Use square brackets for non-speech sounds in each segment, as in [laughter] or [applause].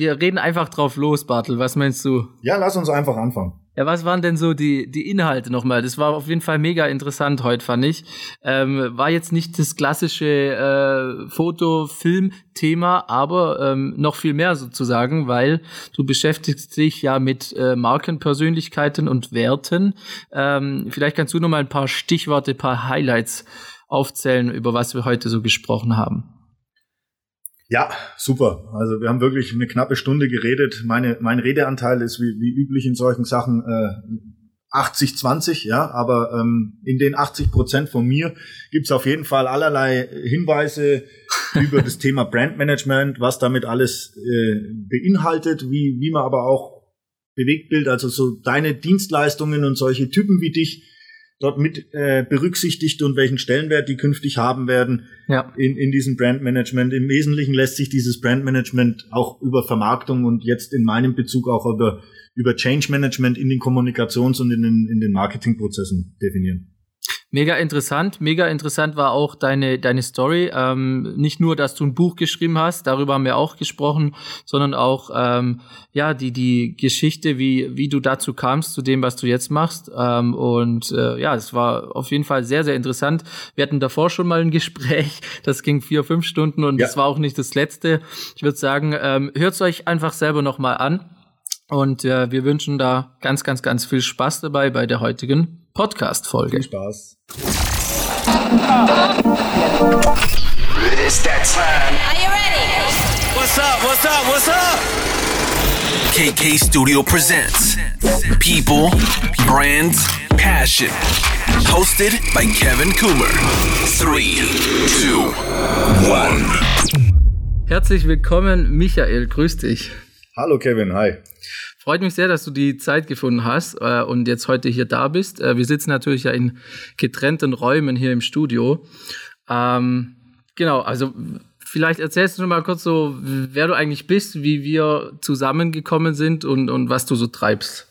wir reden einfach drauf los, Bartel. Was meinst du? Ja, lass uns einfach anfangen. Ja, was waren denn so die, die Inhalte nochmal? Das war auf jeden Fall mega interessant heute, fand ich. Ähm, war jetzt nicht das klassische äh, Foto-Film-Thema, aber ähm, noch viel mehr sozusagen, weil du beschäftigst dich ja mit äh, Markenpersönlichkeiten und Werten. Ähm, vielleicht kannst du noch mal ein paar Stichworte, ein paar Highlights aufzählen, über was wir heute so gesprochen haben. Ja, super. Also wir haben wirklich eine knappe Stunde geredet. Meine, mein Redeanteil ist wie, wie üblich in solchen Sachen äh, 80-20, ja, aber ähm, in den 80 Prozent von mir gibt's auf jeden Fall allerlei Hinweise [laughs] über das Thema Brandmanagement, was damit alles äh, beinhaltet, wie, wie man aber auch Bewegtbild, also so deine Dienstleistungen und solche Typen wie dich dort mit äh, berücksichtigt und welchen Stellenwert die künftig haben werden ja. in, in diesem Brandmanagement. Im Wesentlichen lässt sich dieses Brandmanagement auch über Vermarktung und jetzt in meinem Bezug auch über, über Change Management in den Kommunikations- und in den, in den Marketingprozessen definieren. Mega interessant. Mega interessant war auch deine, deine Story. Ähm, nicht nur, dass du ein Buch geschrieben hast, darüber haben wir auch gesprochen, sondern auch, ähm, ja, die, die Geschichte, wie, wie du dazu kamst, zu dem, was du jetzt machst. Ähm, und äh, ja, es war auf jeden Fall sehr, sehr interessant. Wir hatten davor schon mal ein [laughs] Gespräch, das ging vier, fünf Stunden und ja. das war auch nicht das letzte. Ich würde sagen, ähm, hört es euch einfach selber nochmal an. Und äh, wir wünschen da ganz, ganz, ganz viel Spaß dabei bei der heutigen Podcast-Folge. Viel Spaß. It's that time. Are you ready? What's up? What's up? What's up? KK Studio presents People, Brands, Passion. Hosted by Kevin Coomer. Three, two, one. Herzlich willkommen, Michael. Grüß dich. Hallo Kevin, hi. Freut mich sehr, dass du die Zeit gefunden hast äh, und jetzt heute hier da bist. Äh, wir sitzen natürlich ja in getrennten Räumen hier im Studio. Ähm, genau, also vielleicht erzählst du mal kurz so, wer du eigentlich bist, wie wir zusammengekommen sind und, und was du so treibst.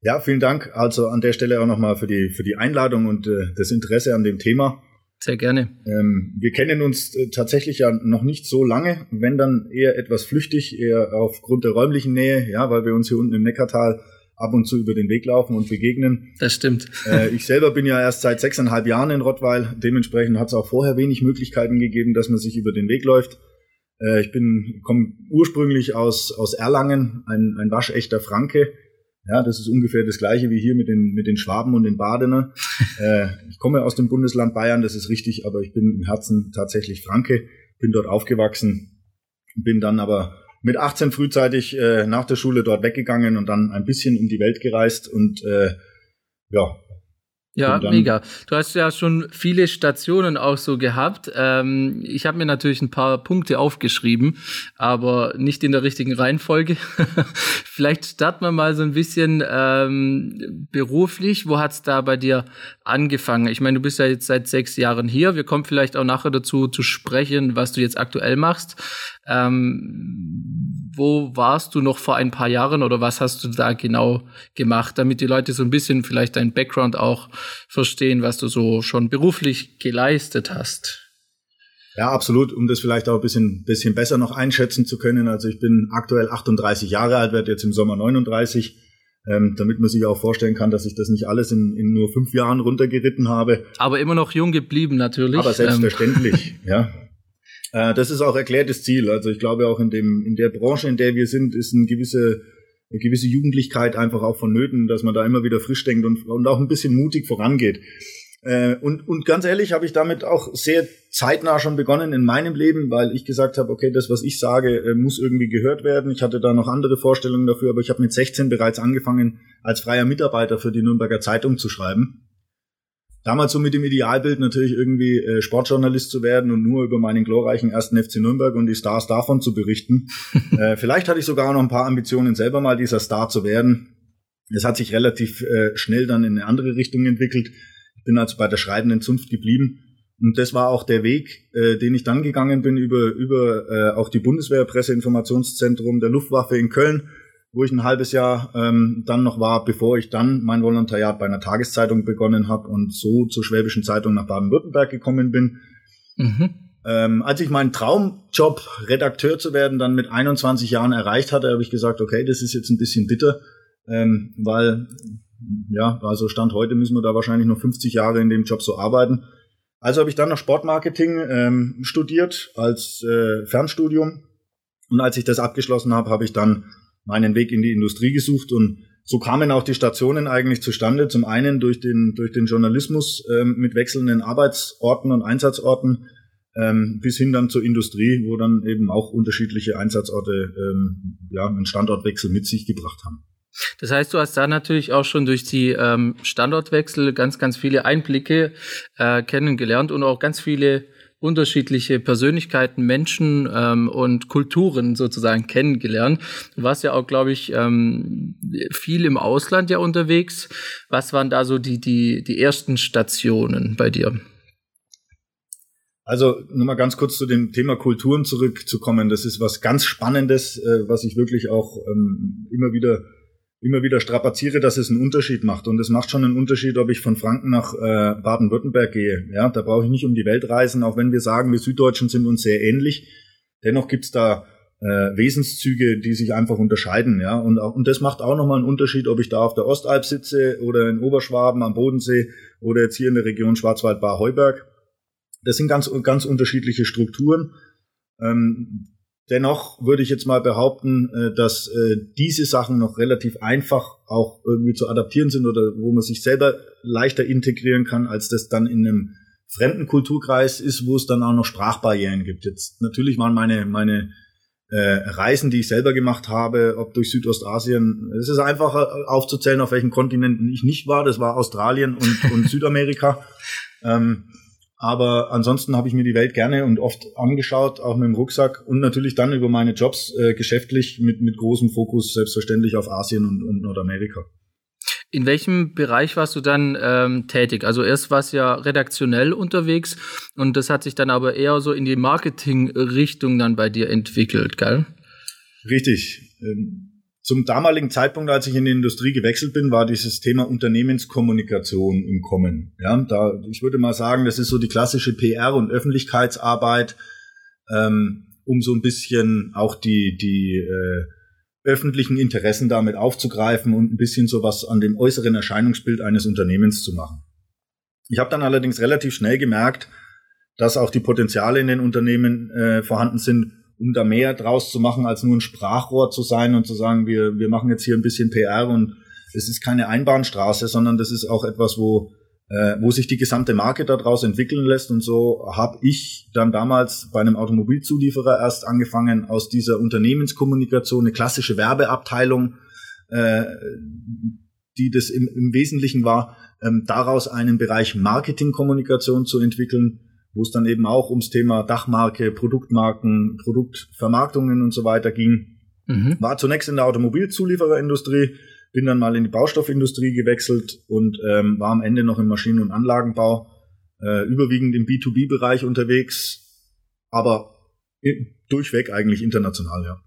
Ja, vielen Dank. Also an der Stelle auch nochmal für die, für die Einladung und äh, das Interesse an dem Thema. Sehr gerne. Ähm, wir kennen uns äh, tatsächlich ja noch nicht so lange, wenn dann eher etwas flüchtig, eher aufgrund der räumlichen Nähe, ja, weil wir uns hier unten im Neckartal ab und zu über den Weg laufen und begegnen. Das stimmt. Äh, ich selber bin ja erst seit sechseinhalb Jahren in Rottweil. Dementsprechend hat es auch vorher wenig Möglichkeiten gegeben, dass man sich über den Weg läuft. Äh, ich bin komme ursprünglich aus aus Erlangen, ein, ein waschechter Franke ja, das ist ungefähr das Gleiche wie hier mit den, mit den Schwaben und den Badener. [laughs] äh, ich komme aus dem Bundesland Bayern, das ist richtig, aber ich bin im Herzen tatsächlich Franke, bin dort aufgewachsen, bin dann aber mit 18 frühzeitig äh, nach der Schule dort weggegangen und dann ein bisschen um die Welt gereist und äh, ja, ja, mega. Du hast ja schon viele Stationen auch so gehabt. Ähm, ich habe mir natürlich ein paar Punkte aufgeschrieben, aber nicht in der richtigen Reihenfolge. [laughs] Vielleicht starten wir mal so ein bisschen ähm, beruflich. Wo hat's da bei dir angefangen? Ich meine, du bist ja jetzt seit sechs Jahren hier. Wir kommen vielleicht auch nachher dazu zu sprechen, was du jetzt aktuell machst. Ähm, wo warst du noch vor ein paar Jahren oder was hast du da genau gemacht, damit die Leute so ein bisschen vielleicht deinen Background auch verstehen, was du so schon beruflich geleistet hast? Ja, absolut, um das vielleicht auch ein bisschen, bisschen besser noch einschätzen zu können. Also ich bin aktuell 38 Jahre alt, werde jetzt im Sommer 39. Ähm, damit man sich auch vorstellen kann, dass ich das nicht alles in, in nur fünf Jahren runtergeritten habe. Aber immer noch jung geblieben natürlich. Aber selbstverständlich, ähm. [laughs] ja. Äh, das ist auch erklärtes Ziel. Also ich glaube auch in dem in der Branche, in der wir sind, ist eine gewisse eine gewisse Jugendlichkeit einfach auch vonnöten, dass man da immer wieder frisch denkt und, und auch ein bisschen mutig vorangeht. Äh, und, und ganz ehrlich habe ich damit auch sehr zeitnah schon begonnen in meinem Leben, weil ich gesagt habe, okay, das, was ich sage, äh, muss irgendwie gehört werden. Ich hatte da noch andere Vorstellungen dafür, aber ich habe mit 16 bereits angefangen, als freier Mitarbeiter für die Nürnberger Zeitung zu schreiben damals so mit dem Idealbild natürlich irgendwie äh, Sportjournalist zu werden und nur über meinen glorreichen ersten FC Nürnberg und die Stars davon zu berichten. [laughs] äh, vielleicht hatte ich sogar noch ein paar Ambitionen, selber mal dieser Star zu werden. Es hat sich relativ äh, schnell dann in eine andere Richtung entwickelt. Ich bin also bei der schreibenden Zunft geblieben. Und das war auch der Weg, äh, den ich dann gegangen bin über, über äh, auch die Bundeswehr Presseinformationszentrum der Luftwaffe in Köln wo ich ein halbes Jahr ähm, dann noch war, bevor ich dann mein Volontariat bei einer Tageszeitung begonnen habe und so zur Schwäbischen Zeitung nach Baden-Württemberg gekommen bin. Mhm. Ähm, als ich meinen Traumjob, Redakteur zu werden, dann mit 21 Jahren erreicht hatte, habe ich gesagt, okay, das ist jetzt ein bisschen bitter, ähm, weil, ja, also Stand heute müssen wir da wahrscheinlich noch 50 Jahre in dem Job so arbeiten. Also habe ich dann noch Sportmarketing ähm, studiert als äh, Fernstudium. Und als ich das abgeschlossen habe, habe ich dann meinen Weg in die Industrie gesucht und so kamen auch die Stationen eigentlich zustande. Zum einen durch den, durch den Journalismus ähm, mit wechselnden Arbeitsorten und Einsatzorten ähm, bis hin dann zur Industrie, wo dann eben auch unterschiedliche Einsatzorte ähm, ja, einen Standortwechsel mit sich gebracht haben. Das heißt, du hast da natürlich auch schon durch die ähm, Standortwechsel ganz, ganz viele Einblicke äh, kennengelernt und auch ganz viele unterschiedliche Persönlichkeiten, Menschen ähm, und Kulturen sozusagen kennengelernt. Du warst ja auch, glaube ich, ähm, viel im Ausland ja unterwegs. Was waren da so die, die, die ersten Stationen bei dir? Also nur mal ganz kurz zu dem Thema Kulturen zurückzukommen. Das ist was ganz Spannendes, äh, was ich wirklich auch ähm, immer wieder immer wieder strapaziere, dass es einen Unterschied macht. Und es macht schon einen Unterschied, ob ich von Franken nach äh, Baden-Württemberg gehe. Ja, da brauche ich nicht um die Welt reisen, auch wenn wir sagen, wir Süddeutschen sind uns sehr ähnlich. Dennoch gibt's da äh, Wesenszüge, die sich einfach unterscheiden. Ja, und, und das macht auch nochmal einen Unterschied, ob ich da auf der Ostalb sitze oder in Oberschwaben am Bodensee oder jetzt hier in der Region Schwarzwald-Bar-Heuberg. Das sind ganz, ganz unterschiedliche Strukturen. Ähm, Dennoch würde ich jetzt mal behaupten, äh, dass äh, diese Sachen noch relativ einfach auch irgendwie zu adaptieren sind oder wo man sich selber leichter integrieren kann, als das dann in einem fremden Kulturkreis ist, wo es dann auch noch Sprachbarrieren gibt. Jetzt natürlich waren meine meine äh, Reisen, die ich selber gemacht habe, ob durch Südostasien, es ist einfacher aufzuzählen, auf welchen Kontinenten ich nicht war. Das war Australien und, und Südamerika. [laughs] Ähm, aber ansonsten habe ich mir die Welt gerne und oft angeschaut, auch mit dem Rucksack und natürlich dann über meine Jobs äh, geschäftlich mit, mit großem Fokus selbstverständlich auf Asien und, und Nordamerika. In welchem Bereich warst du dann ähm, tätig? Also erst warst du ja redaktionell unterwegs und das hat sich dann aber eher so in die Marketing-Richtung dann bei dir entwickelt, gell? Richtig. Ähm zum damaligen Zeitpunkt, als ich in die Industrie gewechselt bin, war dieses Thema Unternehmenskommunikation im Kommen. Ja, da, ich würde mal sagen, das ist so die klassische PR und Öffentlichkeitsarbeit, ähm, um so ein bisschen auch die, die äh, öffentlichen Interessen damit aufzugreifen und ein bisschen sowas an dem äußeren Erscheinungsbild eines Unternehmens zu machen. Ich habe dann allerdings relativ schnell gemerkt, dass auch die Potenziale in den Unternehmen äh, vorhanden sind, um da mehr draus zu machen, als nur ein Sprachrohr zu sein und zu sagen, wir, wir machen jetzt hier ein bisschen PR und es ist keine Einbahnstraße, sondern das ist auch etwas, wo, äh, wo sich die gesamte Marke daraus entwickeln lässt. Und so habe ich dann damals bei einem Automobilzulieferer erst angefangen, aus dieser Unternehmenskommunikation eine klassische Werbeabteilung, äh, die das im, im Wesentlichen war, ähm, daraus einen Bereich Marketingkommunikation zu entwickeln wo es dann eben auch ums Thema Dachmarke, Produktmarken, Produktvermarktungen und so weiter ging. Mhm. War zunächst in der Automobilzuliefererindustrie, bin dann mal in die Baustoffindustrie gewechselt und ähm, war am Ende noch im Maschinen- und Anlagenbau, äh, überwiegend im B2B-Bereich unterwegs, aber durchweg eigentlich international, ja.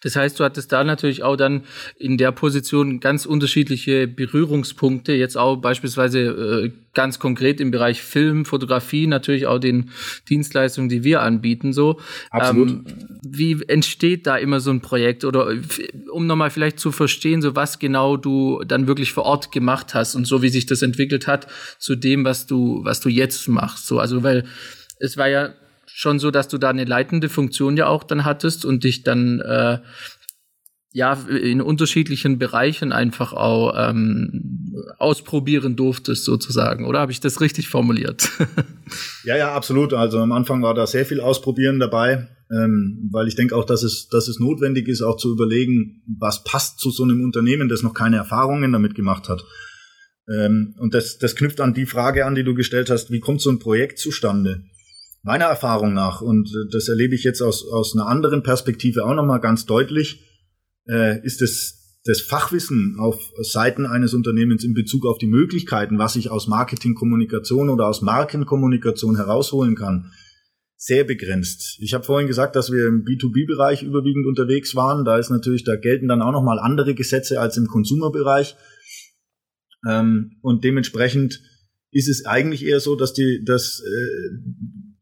Das heißt, du hattest da natürlich auch dann in der Position ganz unterschiedliche Berührungspunkte, jetzt auch beispielsweise äh, ganz konkret im Bereich Film, Fotografie, natürlich auch den Dienstleistungen, die wir anbieten, so. Absolut. Ähm, wie entsteht da immer so ein Projekt oder um nochmal vielleicht zu verstehen, so was genau du dann wirklich vor Ort gemacht hast und so wie sich das entwickelt hat zu dem, was du, was du jetzt machst, so. Also, weil es war ja schon so, dass du da eine leitende Funktion ja auch dann hattest und dich dann äh, ja in unterschiedlichen Bereichen einfach auch ähm, ausprobieren durftest sozusagen, oder habe ich das richtig formuliert? [laughs] ja, ja, absolut. Also am Anfang war da sehr viel Ausprobieren dabei, ähm, weil ich denke auch, dass es, dass es notwendig ist, auch zu überlegen, was passt zu so einem Unternehmen, das noch keine Erfahrungen damit gemacht hat. Ähm, und das, das knüpft an die Frage an, die du gestellt hast, wie kommt so ein Projekt zustande? Meiner Erfahrung nach, und äh, das erlebe ich jetzt aus, aus einer anderen Perspektive auch nochmal ganz deutlich, äh, ist es das Fachwissen auf Seiten eines Unternehmens in Bezug auf die Möglichkeiten, was ich aus Marketingkommunikation oder aus Markenkommunikation herausholen kann, sehr begrenzt. Ich habe vorhin gesagt, dass wir im B2B-Bereich überwiegend unterwegs waren. Da ist natürlich, da gelten dann auch nochmal andere Gesetze als im Consumer-Bereich. Ähm, und dementsprechend ist es eigentlich eher so, dass die, dass äh,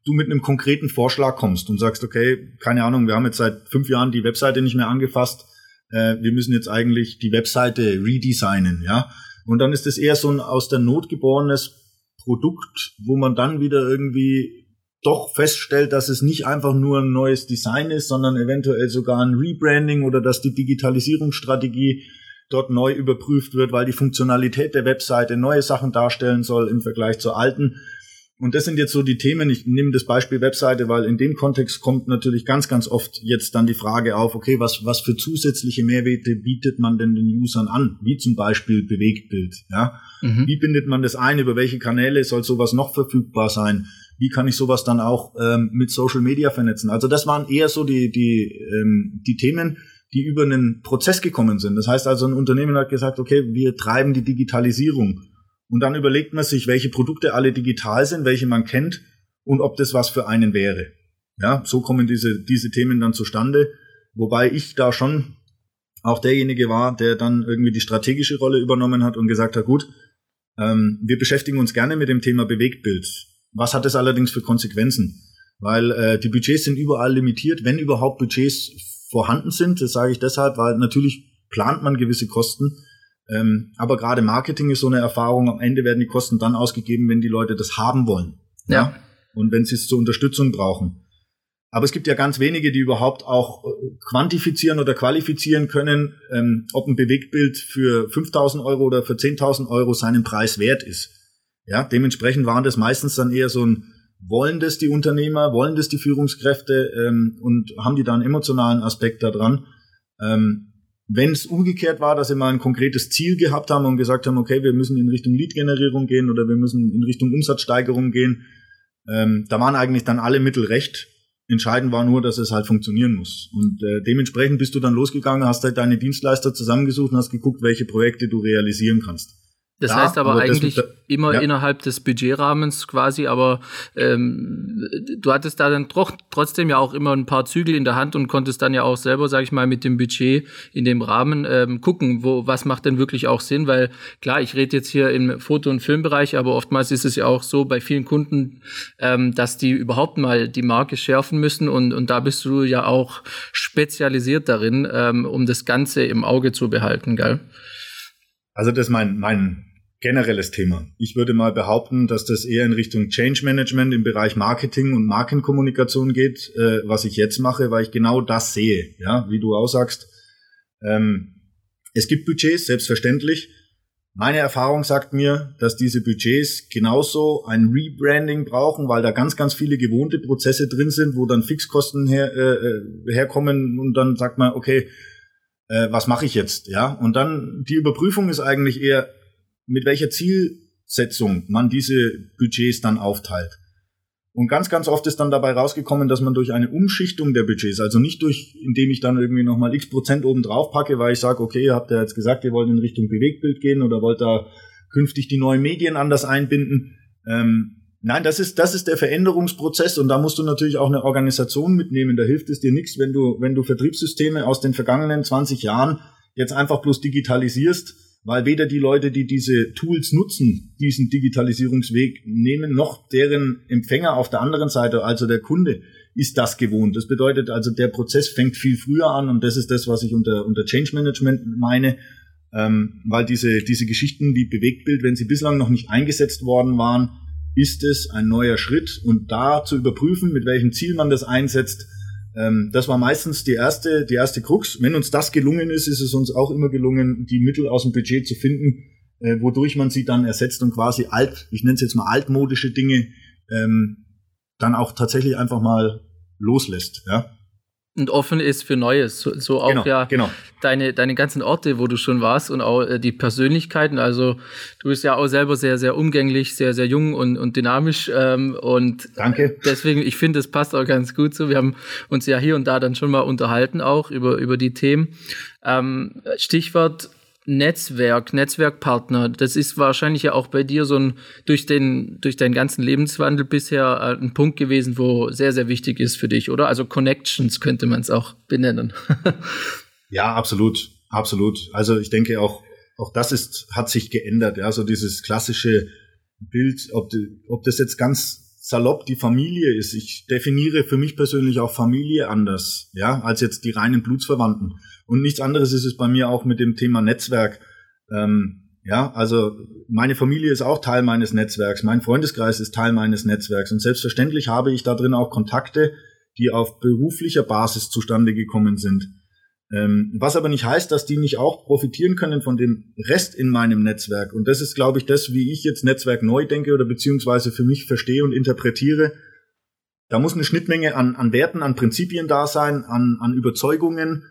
du mit einem konkreten Vorschlag kommst und sagst, okay, keine Ahnung, wir haben jetzt seit fünf Jahren die Webseite nicht mehr angefasst, äh, wir müssen jetzt eigentlich die Webseite redesignen, ja. Und dann ist es eher so ein aus der Not geborenes Produkt, wo man dann wieder irgendwie doch feststellt, dass es nicht einfach nur ein neues Design ist, sondern eventuell sogar ein Rebranding oder dass die Digitalisierungsstrategie dort neu überprüft wird, weil die Funktionalität der Webseite neue Sachen darstellen soll im Vergleich zur alten. Und das sind jetzt so die Themen. Ich nehme das Beispiel Webseite, weil in dem Kontext kommt natürlich ganz, ganz oft jetzt dann die Frage auf, okay, was, was für zusätzliche Mehrwerte bietet man denn den Usern an? Wie zum Beispiel Bewegtbild, ja? Mhm. Wie bindet man das ein? Über welche Kanäle soll sowas noch verfügbar sein? Wie kann ich sowas dann auch ähm, mit Social Media vernetzen? Also das waren eher so die, die, ähm, die Themen, die über einen Prozess gekommen sind. Das heißt also, ein Unternehmen hat gesagt, okay, wir treiben die Digitalisierung und dann überlegt man sich, welche Produkte alle digital sind, welche man kennt und ob das was für einen wäre. Ja, so kommen diese, diese Themen dann zustande. Wobei ich da schon auch derjenige war, der dann irgendwie die strategische Rolle übernommen hat und gesagt hat, gut, ähm, wir beschäftigen uns gerne mit dem Thema Bewegtbild. Was hat das allerdings für Konsequenzen? Weil äh, die Budgets sind überall limitiert, wenn überhaupt Budgets vorhanden sind. Das sage ich deshalb, weil natürlich plant man gewisse Kosten, ähm, aber gerade Marketing ist so eine Erfahrung. Am Ende werden die Kosten dann ausgegeben, wenn die Leute das haben wollen. Ja. ja? Und wenn sie es zur Unterstützung brauchen. Aber es gibt ja ganz wenige, die überhaupt auch äh, quantifizieren oder qualifizieren können, ähm, ob ein Bewegtbild für 5000 Euro oder für 10.000 Euro seinen Preis wert ist. Ja, dementsprechend waren das meistens dann eher so ein, wollen das die Unternehmer, wollen das die Führungskräfte ähm, und haben die da einen emotionalen Aspekt daran. Ähm, wenn es umgekehrt war, dass sie mal ein konkretes Ziel gehabt haben und gesagt haben, okay, wir müssen in Richtung Lead-Generierung gehen oder wir müssen in Richtung Umsatzsteigerung gehen, ähm, da waren eigentlich dann alle Mittel recht. Entscheidend war nur, dass es halt funktionieren muss. Und äh, dementsprechend bist du dann losgegangen, hast halt deine Dienstleister zusammengesucht und hast geguckt, welche Projekte du realisieren kannst. Das ja, heißt aber, aber eigentlich das, immer ja. innerhalb des Budgetrahmens quasi, aber ähm, du hattest da dann tro trotzdem ja auch immer ein paar Zügel in der Hand und konntest dann ja auch selber, sag ich mal, mit dem Budget in dem Rahmen ähm, gucken, wo was macht denn wirklich auch Sinn, weil klar, ich rede jetzt hier im Foto- und Filmbereich, aber oftmals ist es ja auch so bei vielen Kunden, ähm, dass die überhaupt mal die Marke schärfen müssen und, und da bist du ja auch spezialisiert darin, ähm, um das Ganze im Auge zu behalten, gell? Also das ist mein, mein generelles Thema. Ich würde mal behaupten, dass das eher in Richtung Change Management im Bereich Marketing und Markenkommunikation geht, äh, was ich jetzt mache, weil ich genau das sehe. Ja, wie du auch sagst. Ähm, es gibt Budgets, selbstverständlich. Meine Erfahrung sagt mir, dass diese Budgets genauso ein Rebranding brauchen, weil da ganz, ganz viele gewohnte Prozesse drin sind, wo dann Fixkosten her, äh, äh herkommen und dann sagt man, okay, äh, was mache ich jetzt? Ja, und dann die Überprüfung ist eigentlich eher, mit welcher Zielsetzung man diese Budgets dann aufteilt. Und ganz, ganz oft ist dann dabei rausgekommen, dass man durch eine Umschichtung der Budgets, also nicht durch, indem ich dann irgendwie nochmal x Prozent oben drauf packe, weil ich sage, okay, ihr habt ja jetzt gesagt, ihr wollt in Richtung Bewegtbild gehen oder wollt da künftig die neuen Medien anders einbinden. Ähm, nein, das ist, das ist der Veränderungsprozess und da musst du natürlich auch eine Organisation mitnehmen. Da hilft es dir nichts, wenn du, wenn du Vertriebssysteme aus den vergangenen 20 Jahren jetzt einfach bloß digitalisierst weil weder die Leute, die diese Tools nutzen, diesen Digitalisierungsweg nehmen, noch deren Empfänger auf der anderen Seite, also der Kunde, ist das gewohnt. Das bedeutet also, der Prozess fängt viel früher an und das ist das, was ich unter, unter Change Management meine, ähm, weil diese, diese Geschichten wie Bewegtbild, wenn sie bislang noch nicht eingesetzt worden waren, ist es ein neuer Schritt und da zu überprüfen, mit welchem Ziel man das einsetzt, ähm, das war meistens die erste, die erste Krux. Wenn uns das gelungen ist, ist es uns auch immer gelungen, die Mittel aus dem Budget zu finden, äh, wodurch man sie dann ersetzt und quasi alt, ich nenne es jetzt mal altmodische Dinge, ähm, dann auch tatsächlich einfach mal loslässt. Ja? Und offen ist für Neues. So, so auch genau, ja genau. deine, deine ganzen Orte, wo du schon warst und auch äh, die Persönlichkeiten. Also du bist ja auch selber sehr, sehr umgänglich, sehr, sehr jung und, und dynamisch. Ähm, und Danke. deswegen, ich finde, es passt auch ganz gut so. Wir haben uns ja hier und da dann schon mal unterhalten auch über, über die Themen. Ähm, Stichwort Netzwerk, Netzwerkpartner, das ist wahrscheinlich ja auch bei dir so ein, durch den, durch deinen ganzen Lebenswandel bisher äh, ein Punkt gewesen, wo sehr, sehr wichtig ist für dich, oder? Also Connections könnte man es auch benennen. [laughs] ja, absolut, absolut. Also ich denke auch, auch das ist, hat sich geändert, ja, so dieses klassische Bild, ob, ob das jetzt ganz salopp die Familie ist. Ich definiere für mich persönlich auch Familie anders, ja, als jetzt die reinen Blutsverwandten. Und nichts anderes ist es bei mir auch mit dem Thema Netzwerk. Ähm, ja, also meine Familie ist auch Teil meines Netzwerks, mein Freundeskreis ist Teil meines Netzwerks und selbstverständlich habe ich da drin auch Kontakte, die auf beruflicher Basis zustande gekommen sind. Ähm, was aber nicht heißt, dass die nicht auch profitieren können von dem Rest in meinem Netzwerk. Und das ist, glaube ich, das, wie ich jetzt Netzwerk neu denke oder beziehungsweise für mich verstehe und interpretiere. Da muss eine Schnittmenge an, an Werten, an Prinzipien da sein, an, an Überzeugungen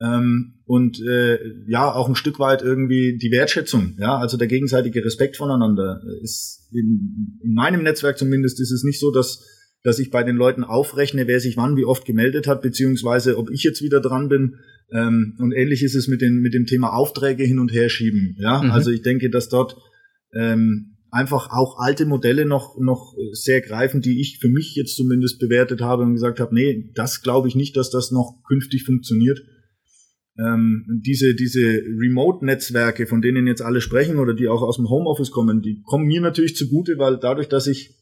ähm, und äh, ja auch ein Stück weit irgendwie die Wertschätzung. Ja, also der gegenseitige Respekt voneinander ist in, in meinem Netzwerk zumindest ist es nicht so, dass dass ich bei den Leuten aufrechne, wer sich wann wie oft gemeldet hat, beziehungsweise ob ich jetzt wieder dran bin, ähm, und ähnlich ist es mit, den, mit dem Thema Aufträge hin und her schieben. Ja, mhm. also ich denke, dass dort ähm, einfach auch alte Modelle noch, noch sehr greifen, die ich für mich jetzt zumindest bewertet habe und gesagt habe, nee, das glaube ich nicht, dass das noch künftig funktioniert. Ähm, diese, diese Remote-Netzwerke, von denen jetzt alle sprechen oder die auch aus dem Homeoffice kommen, die kommen mir natürlich zugute, weil dadurch, dass ich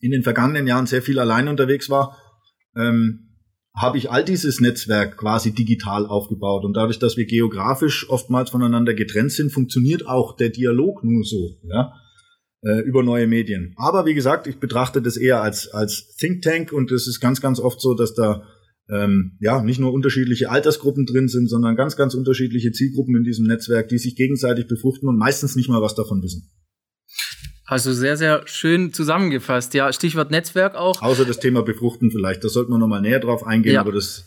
in den vergangenen Jahren sehr viel allein unterwegs war, ähm, habe ich all dieses Netzwerk quasi digital aufgebaut. Und dadurch, dass wir geografisch oftmals voneinander getrennt sind, funktioniert auch der Dialog nur so, ja, äh, über neue Medien. Aber wie gesagt, ich betrachte das eher als, als Think Tank und es ist ganz, ganz oft so, dass da ähm, ja nicht nur unterschiedliche Altersgruppen drin sind, sondern ganz, ganz unterschiedliche Zielgruppen in diesem Netzwerk, die sich gegenseitig befruchten und meistens nicht mal was davon wissen. Also sehr, sehr schön zusammengefasst. Ja, Stichwort Netzwerk auch. Außer das Thema Befruchten vielleicht. Da sollten wir nochmal näher drauf eingehen, ja. aber das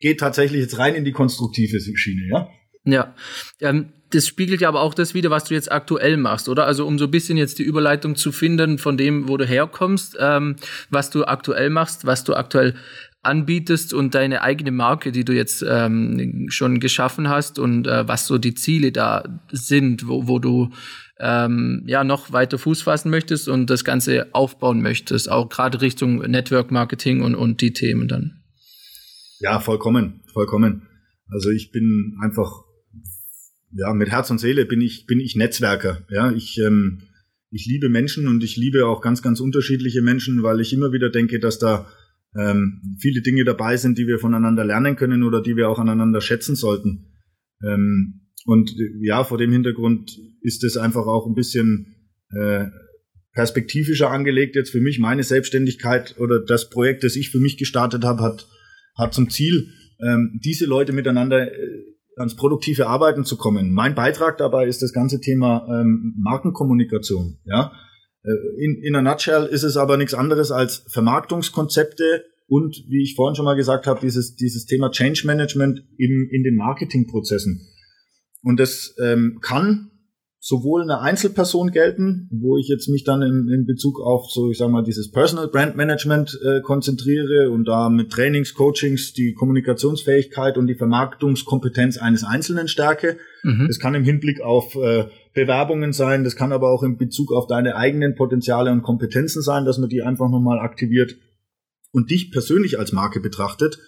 geht tatsächlich jetzt rein in die konstruktive Schiene, ja? Ja. Ähm, das spiegelt ja aber auch das wieder, was du jetzt aktuell machst, oder? Also um so ein bisschen jetzt die Überleitung zu finden von dem, wo du herkommst, ähm, was du aktuell machst, was du aktuell anbietest und deine eigene Marke, die du jetzt ähm, schon geschaffen hast und äh, was so die Ziele da sind, wo, wo du ähm, ja noch weiter Fuß fassen möchtest und das Ganze aufbauen möchtest, auch gerade Richtung Network Marketing und, und die Themen dann. Ja, vollkommen, vollkommen. Also ich bin einfach, ja, mit Herz und Seele bin ich, bin ich Netzwerker. Ja, ich, ähm, ich liebe Menschen und ich liebe auch ganz, ganz unterschiedliche Menschen, weil ich immer wieder denke, dass da ähm, viele Dinge dabei sind, die wir voneinander lernen können oder die wir auch aneinander schätzen sollten. Ähm, und ja, vor dem Hintergrund ist es einfach auch ein bisschen äh, perspektivischer angelegt jetzt für mich. Meine Selbstständigkeit oder das Projekt, das ich für mich gestartet habe, hat, hat zum Ziel, ähm, diese Leute miteinander äh, ans produktive Arbeiten zu kommen. Mein Beitrag dabei ist das ganze Thema ähm, Markenkommunikation. Ja, äh, in, in a nutshell ist es aber nichts anderes als Vermarktungskonzepte und, wie ich vorhin schon mal gesagt habe, dieses, dieses Thema Change Management im, in den Marketingprozessen. Und das ähm, kann sowohl eine Einzelperson gelten, wo ich jetzt mich dann in, in Bezug auf so, ich sag mal, dieses Personal Brand Management äh, konzentriere und da mit Trainings, Coachings die Kommunikationsfähigkeit und die Vermarktungskompetenz eines Einzelnen stärke. Mhm. Das kann im Hinblick auf äh, Bewerbungen sein, das kann aber auch in Bezug auf deine eigenen Potenziale und Kompetenzen sein, dass man die einfach nochmal aktiviert und dich persönlich als Marke betrachtet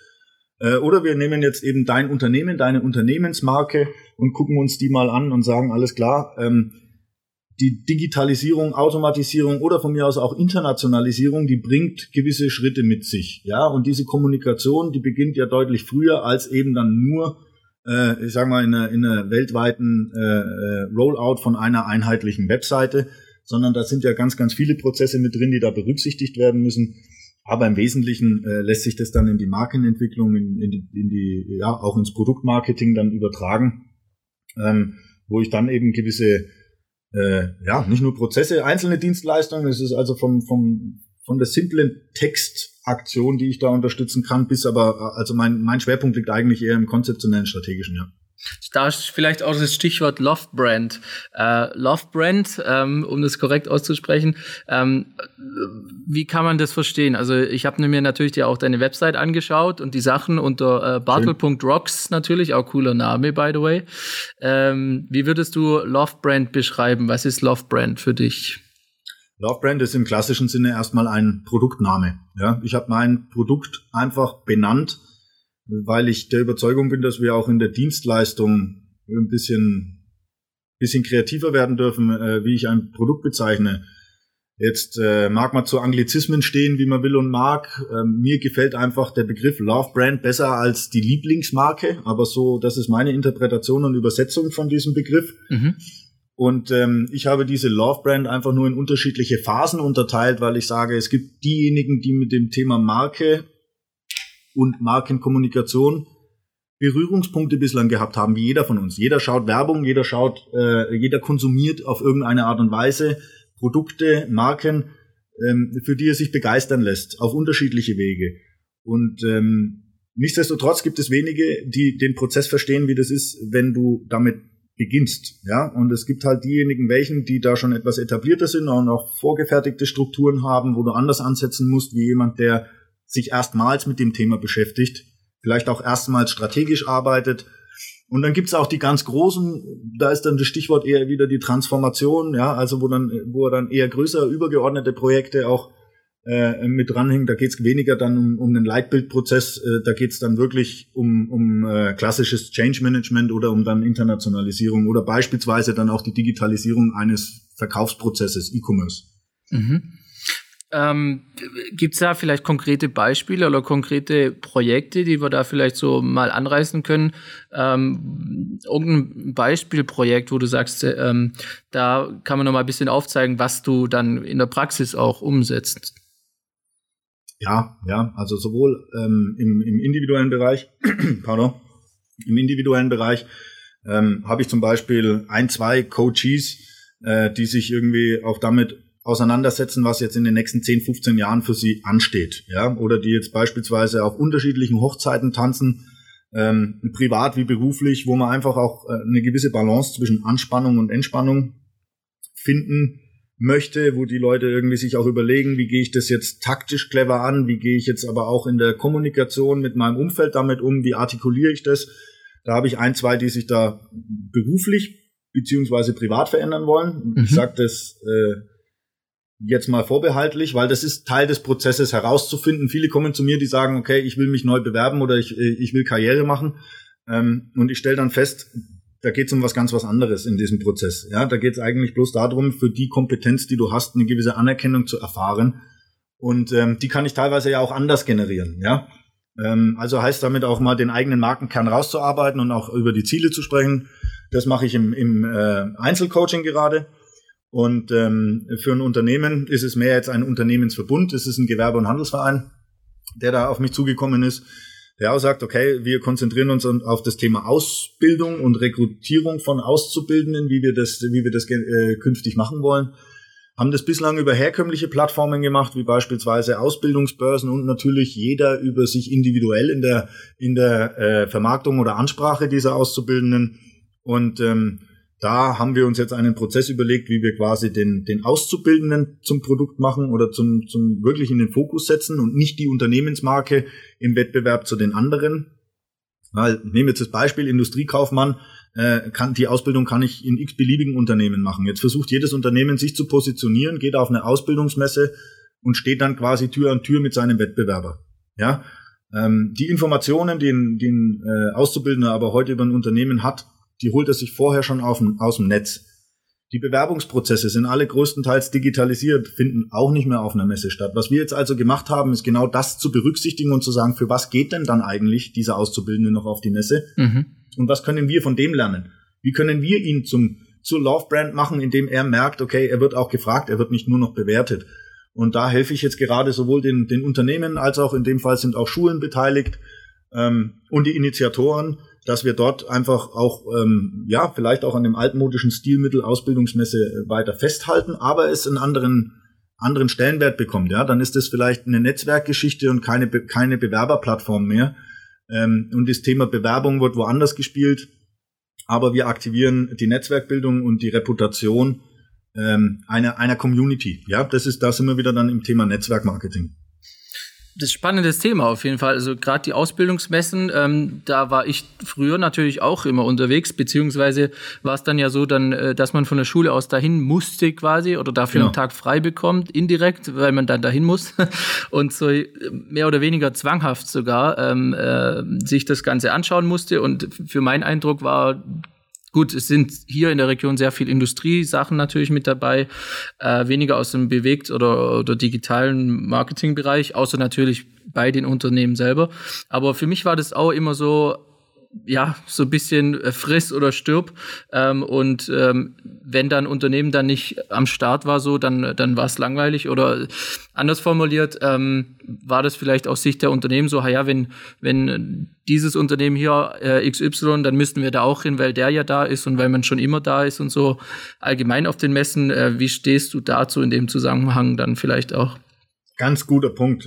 äh, oder wir nehmen jetzt eben dein Unternehmen, deine Unternehmensmarke und gucken uns die mal an und sagen, alles klar, ähm, die Digitalisierung, Automatisierung oder von mir aus auch Internationalisierung, die bringt gewisse Schritte mit sich. Ja, und diese Kommunikation, die beginnt ja deutlich früher als eben dann nur, äh, ich sage mal, in einer, in einer weltweiten äh, äh, Rollout von einer einheitlichen Webseite, sondern da sind ja ganz, ganz viele Prozesse mit drin, die da berücksichtigt werden müssen. Aber im Wesentlichen äh, lässt sich das dann in die Markenentwicklung, in, in, die, in die, ja, auch ins Produktmarketing dann übertragen, ähm, wo ich dann eben gewisse, äh, ja, nicht nur Prozesse, einzelne Dienstleistungen, es ist also vom, vom, von der simplen Textaktion, die ich da unterstützen kann, bis aber, also mein, mein Schwerpunkt liegt eigentlich eher im konzeptionellen, strategischen, ja. Da ist vielleicht auch das Stichwort Love Brand. Äh, Love Brand, ähm, um das korrekt auszusprechen. Ähm, wie kann man das verstehen? Also ich habe mir natürlich dir auch deine Website angeschaut und die Sachen unter äh, bartel.rocks natürlich, auch cooler Name, by the way. Ähm, wie würdest du Love Brand beschreiben? Was ist Love Brand für dich? Love Brand ist im klassischen Sinne erstmal ein Produktname. Ja, ich habe mein Produkt einfach benannt weil ich der Überzeugung bin, dass wir auch in der Dienstleistung ein bisschen, bisschen kreativer werden dürfen, äh, wie ich ein Produkt bezeichne. Jetzt äh, mag man zu Anglizismen stehen, wie man will und mag. Ähm, mir gefällt einfach der Begriff Love Brand besser als die Lieblingsmarke, aber so, das ist meine Interpretation und Übersetzung von diesem Begriff. Mhm. Und ähm, ich habe diese Love Brand einfach nur in unterschiedliche Phasen unterteilt, weil ich sage, es gibt diejenigen, die mit dem Thema Marke und Markenkommunikation Berührungspunkte bislang gehabt haben, wie jeder von uns. Jeder schaut Werbung, jeder schaut, äh, jeder konsumiert auf irgendeine Art und Weise Produkte, Marken, ähm, für die er sich begeistern lässt, auf unterschiedliche Wege. Und ähm, nichtsdestotrotz gibt es wenige, die den Prozess verstehen, wie das ist, wenn du damit beginnst. Ja, und es gibt halt diejenigen, welchen, die da schon etwas etablierter sind und auch vorgefertigte Strukturen haben, wo du anders ansetzen musst, wie jemand, der sich erstmals mit dem Thema beschäftigt, vielleicht auch erstmals strategisch arbeitet und dann gibt's auch die ganz großen, da ist dann das Stichwort eher wieder die Transformation, ja, also wo dann, wo dann eher größere, übergeordnete Projekte auch äh, mit dranhängen. Da geht's weniger dann um, um den Leitbildprozess, äh, da geht's dann wirklich um, um äh, klassisches Change Management oder um dann Internationalisierung oder beispielsweise dann auch die Digitalisierung eines Verkaufsprozesses, E-Commerce. Mhm. Ähm, Gibt es da vielleicht konkrete Beispiele oder konkrete Projekte, die wir da vielleicht so mal anreißen können? Ähm, irgendein Beispielprojekt, wo du sagst, ähm, da kann man noch mal ein bisschen aufzeigen, was du dann in der Praxis auch umsetzt. Ja, ja, also sowohl ähm, im, im individuellen Bereich, [clears throat] pardon, im individuellen Bereich ähm, habe ich zum Beispiel ein, zwei Coaches, äh, die sich irgendwie auch damit auseinandersetzen, was jetzt in den nächsten 10, 15 Jahren für sie ansteht. Ja? Oder die jetzt beispielsweise auf unterschiedlichen Hochzeiten tanzen, ähm, privat wie beruflich, wo man einfach auch äh, eine gewisse Balance zwischen Anspannung und Entspannung finden möchte, wo die Leute irgendwie sich auch überlegen, wie gehe ich das jetzt taktisch clever an, wie gehe ich jetzt aber auch in der Kommunikation mit meinem Umfeld damit um, wie artikuliere ich das. Da habe ich ein, zwei, die sich da beruflich beziehungsweise privat verändern wollen. Mhm. Ich sage das äh, jetzt mal vorbehaltlich, weil das ist Teil des Prozesses herauszufinden. Viele kommen zu mir, die sagen, okay, ich will mich neu bewerben oder ich, ich will Karriere machen. Ähm, und ich stelle dann fest, da geht es um was ganz was anderes in diesem Prozess. Ja, da geht es eigentlich bloß darum, für die Kompetenz, die du hast, eine gewisse Anerkennung zu erfahren. Und ähm, die kann ich teilweise ja auch anders generieren. Ja, ähm, also heißt damit auch mal den eigenen Markenkern rauszuarbeiten und auch über die Ziele zu sprechen. Das mache ich im, im äh, Einzelcoaching gerade. Und ähm, für ein Unternehmen ist es mehr jetzt ein Unternehmensverbund, es ist ein Gewerbe- und Handelsverein, der da auf mich zugekommen ist, der auch sagt, okay, wir konzentrieren uns auf das Thema Ausbildung und Rekrutierung von Auszubildenden, wie wir das, wie wir das äh, künftig machen wollen. Haben das bislang über herkömmliche Plattformen gemacht, wie beispielsweise Ausbildungsbörsen und natürlich jeder über sich individuell in der, in der äh, Vermarktung oder Ansprache dieser Auszubildenden. Und ähm, da haben wir uns jetzt einen Prozess überlegt, wie wir quasi den, den Auszubildenden zum Produkt machen oder zum, zum wirklich in den Fokus setzen und nicht die Unternehmensmarke im Wettbewerb zu den anderen. Weil, nehmen wir jetzt das Beispiel Industriekaufmann, äh, kann, die Ausbildung kann ich in x beliebigen Unternehmen machen. Jetzt versucht jedes Unternehmen sich zu positionieren, geht auf eine Ausbildungsmesse und steht dann quasi Tür an Tür mit seinem Wettbewerber. Ja, ähm, die Informationen, die ein, die ein äh, Auszubildender aber heute über ein Unternehmen hat, die holt er sich vorher schon auf, aus dem Netz. Die Bewerbungsprozesse sind alle größtenteils digitalisiert, finden auch nicht mehr auf einer Messe statt. Was wir jetzt also gemacht haben, ist genau das zu berücksichtigen und zu sagen, für was geht denn dann eigentlich dieser Auszubildende noch auf die Messe? Mhm. Und was können wir von dem lernen? Wie können wir ihn zum, zur Love Brand machen, indem er merkt, okay, er wird auch gefragt, er wird nicht nur noch bewertet. Und da helfe ich jetzt gerade sowohl den, den Unternehmen als auch in dem Fall sind auch Schulen beteiligt ähm, und die Initiatoren, dass wir dort einfach auch, ähm, ja, vielleicht auch an dem altmodischen Stilmittel Ausbildungsmesse äh, weiter festhalten, aber es einen anderen, anderen Stellenwert bekommt, ja, dann ist das vielleicht eine Netzwerkgeschichte und keine, keine Bewerberplattform mehr. Ähm, und das Thema Bewerbung wird woanders gespielt, aber wir aktivieren die Netzwerkbildung und die Reputation ähm, einer, einer Community. Ja, das ist, da sind wir wieder dann im Thema Netzwerkmarketing das spannendes Thema auf jeden Fall. Also gerade die Ausbildungsmessen, ähm, da war ich früher natürlich auch immer unterwegs, beziehungsweise war es dann ja so, dann, äh, dass man von der Schule aus dahin musste quasi oder dafür genau. einen Tag frei bekommt, indirekt, weil man dann dahin muss [laughs] und so äh, mehr oder weniger zwanghaft sogar ähm, äh, sich das Ganze anschauen musste. Und für meinen Eindruck war Gut, es sind hier in der Region sehr viel Industriesachen natürlich mit dabei, äh, weniger aus dem bewegt oder, oder digitalen Marketingbereich, außer natürlich bei den Unternehmen selber. Aber für mich war das auch immer so, ja, so ein bisschen äh, friss oder stirb. Ähm, und ähm, wenn dann Unternehmen dann nicht am Start war, so, dann, dann war es langweilig. Oder anders formuliert, ähm, war das vielleicht aus Sicht der Unternehmen so, ja, wenn, wenn dieses Unternehmen hier äh, XY, dann müssten wir da auch hin, weil der ja da ist und weil man schon immer da ist und so. Allgemein auf den Messen, äh, wie stehst du dazu in dem Zusammenhang dann vielleicht auch? Ganz guter Punkt.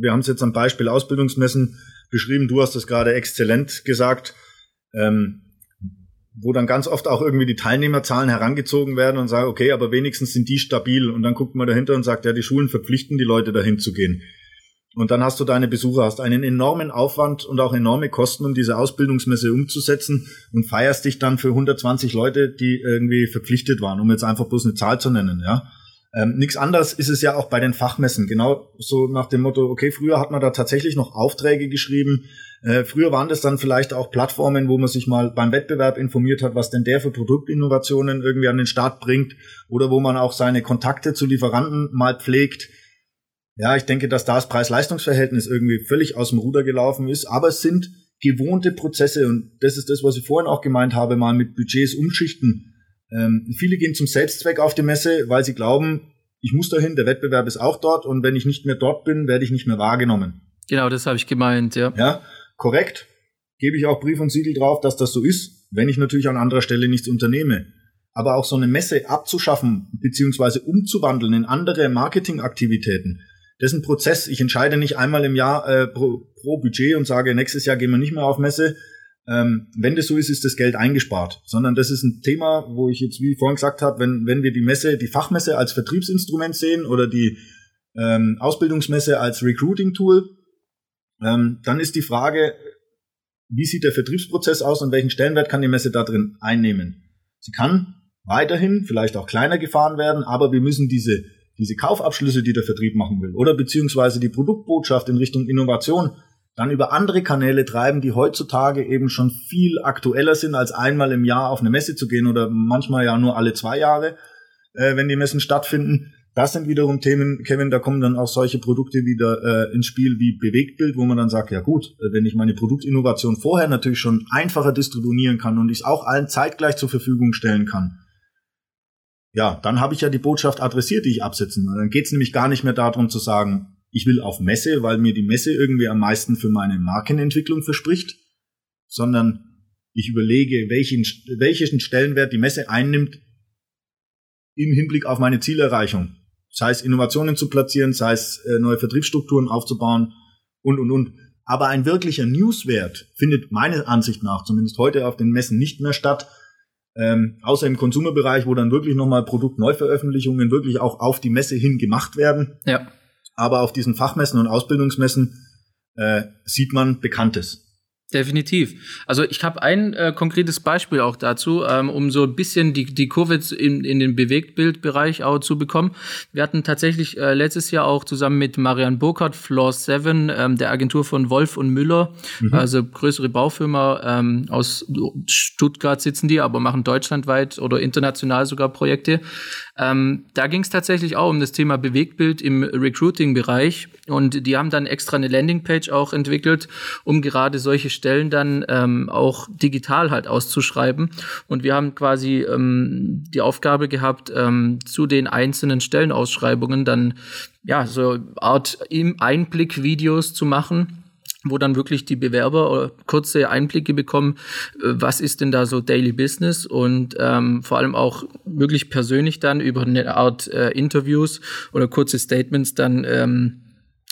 Wir haben es jetzt am Beispiel Ausbildungsmessen beschrieben. Du hast es gerade exzellent gesagt, ähm, wo dann ganz oft auch irgendwie die Teilnehmerzahlen herangezogen werden und sagen, okay, aber wenigstens sind die stabil. Und dann guckt man dahinter und sagt, ja, die Schulen verpflichten die Leute dahin zu gehen. Und dann hast du deine Besucher, hast einen enormen Aufwand und auch enorme Kosten, um diese Ausbildungsmesse umzusetzen und feierst dich dann für 120 Leute, die irgendwie verpflichtet waren, um jetzt einfach bloß eine Zahl zu nennen, ja. Ähm, Nichts anderes ist es ja auch bei den Fachmessen. Genau so nach dem Motto, okay, früher hat man da tatsächlich noch Aufträge geschrieben. Äh, früher waren das dann vielleicht auch Plattformen, wo man sich mal beim Wettbewerb informiert hat, was denn der für Produktinnovationen irgendwie an den Start bringt oder wo man auch seine Kontakte zu Lieferanten mal pflegt. Ja, ich denke, dass da das Preis-Leistungs-Verhältnis irgendwie völlig aus dem Ruder gelaufen ist, aber es sind gewohnte Prozesse und das ist das, was ich vorhin auch gemeint habe, mal mit Budgets umschichten ähm, viele gehen zum Selbstzweck auf die Messe, weil sie glauben, ich muss dahin, der Wettbewerb ist auch dort und wenn ich nicht mehr dort bin, werde ich nicht mehr wahrgenommen. Genau, das habe ich gemeint, ja. Ja, korrekt. Gebe ich auch Brief und Siegel drauf, dass das so ist, wenn ich natürlich an anderer Stelle nichts unternehme. Aber auch so eine Messe abzuschaffen beziehungsweise umzuwandeln in andere Marketingaktivitäten, das ist ein Prozess. Ich entscheide nicht einmal im Jahr äh, pro, pro Budget und sage, nächstes Jahr gehen wir nicht mehr auf Messe, ähm, wenn das so ist, ist das Geld eingespart. Sondern das ist ein Thema, wo ich jetzt, wie ich vorhin gesagt habe, wenn, wenn wir die Messe, die Fachmesse als Vertriebsinstrument sehen oder die ähm, Ausbildungsmesse als Recruiting-Tool, ähm, dann ist die Frage, wie sieht der Vertriebsprozess aus und welchen Stellenwert kann die Messe da drin einnehmen? Sie kann weiterhin vielleicht auch kleiner gefahren werden, aber wir müssen diese, diese Kaufabschlüsse, die der Vertrieb machen will, oder beziehungsweise die Produktbotschaft in Richtung Innovation dann über andere Kanäle treiben, die heutzutage eben schon viel aktueller sind, als einmal im Jahr auf eine Messe zu gehen oder manchmal ja nur alle zwei Jahre, äh, wenn die Messen stattfinden. Das sind wiederum Themen, Kevin, da kommen dann auch solche Produkte wieder äh, ins Spiel wie Bewegtbild, wo man dann sagt, ja gut, äh, wenn ich meine Produktinnovation vorher natürlich schon einfacher distributieren kann und ich es auch allen zeitgleich zur Verfügung stellen kann, ja, dann habe ich ja die Botschaft adressiert, die ich absetzen. Dann geht es nämlich gar nicht mehr darum zu sagen, ich will auf Messe, weil mir die Messe irgendwie am meisten für meine Markenentwicklung verspricht, sondern ich überlege, welchen, welchen Stellenwert die Messe einnimmt im Hinblick auf meine Zielerreichung. Sei es Innovationen zu platzieren, sei es äh, neue Vertriebsstrukturen aufzubauen und, und, und. Aber ein wirklicher Newswert findet meiner Ansicht nach zumindest heute auf den Messen nicht mehr statt, ähm, außer im Konsumerbereich, wo dann wirklich nochmal Produktneuveröffentlichungen wirklich auch auf die Messe hin gemacht werden. Ja aber auf diesen Fachmessen und Ausbildungsmessen äh, sieht man Bekanntes. Definitiv. Also ich habe ein äh, konkretes Beispiel auch dazu, ähm, um so ein bisschen die, die Kurve in, in den Bewegtbildbereich auch zu bekommen. Wir hatten tatsächlich äh, letztes Jahr auch zusammen mit Marian Burkhardt, Floor 7, ähm, der Agentur von Wolf und Müller, mhm. also größere Baufirma ähm, aus Stuttgart sitzen die, aber machen deutschlandweit oder international sogar Projekte. Ähm, da ging es tatsächlich auch um das Thema Bewegtbild im Recruiting-Bereich und die haben dann extra eine Landingpage auch entwickelt, um gerade solche Stellen dann ähm, auch digital halt auszuschreiben. Und wir haben quasi ähm, die Aufgabe gehabt, ähm, zu den einzelnen Stellenausschreibungen dann ja so Art Einblick-Videos zu machen wo dann wirklich die Bewerber äh, kurze Einblicke bekommen, äh, was ist denn da so Daily Business? Und ähm, vor allem auch wirklich persönlich dann über eine Art äh, Interviews oder kurze Statements dann ähm,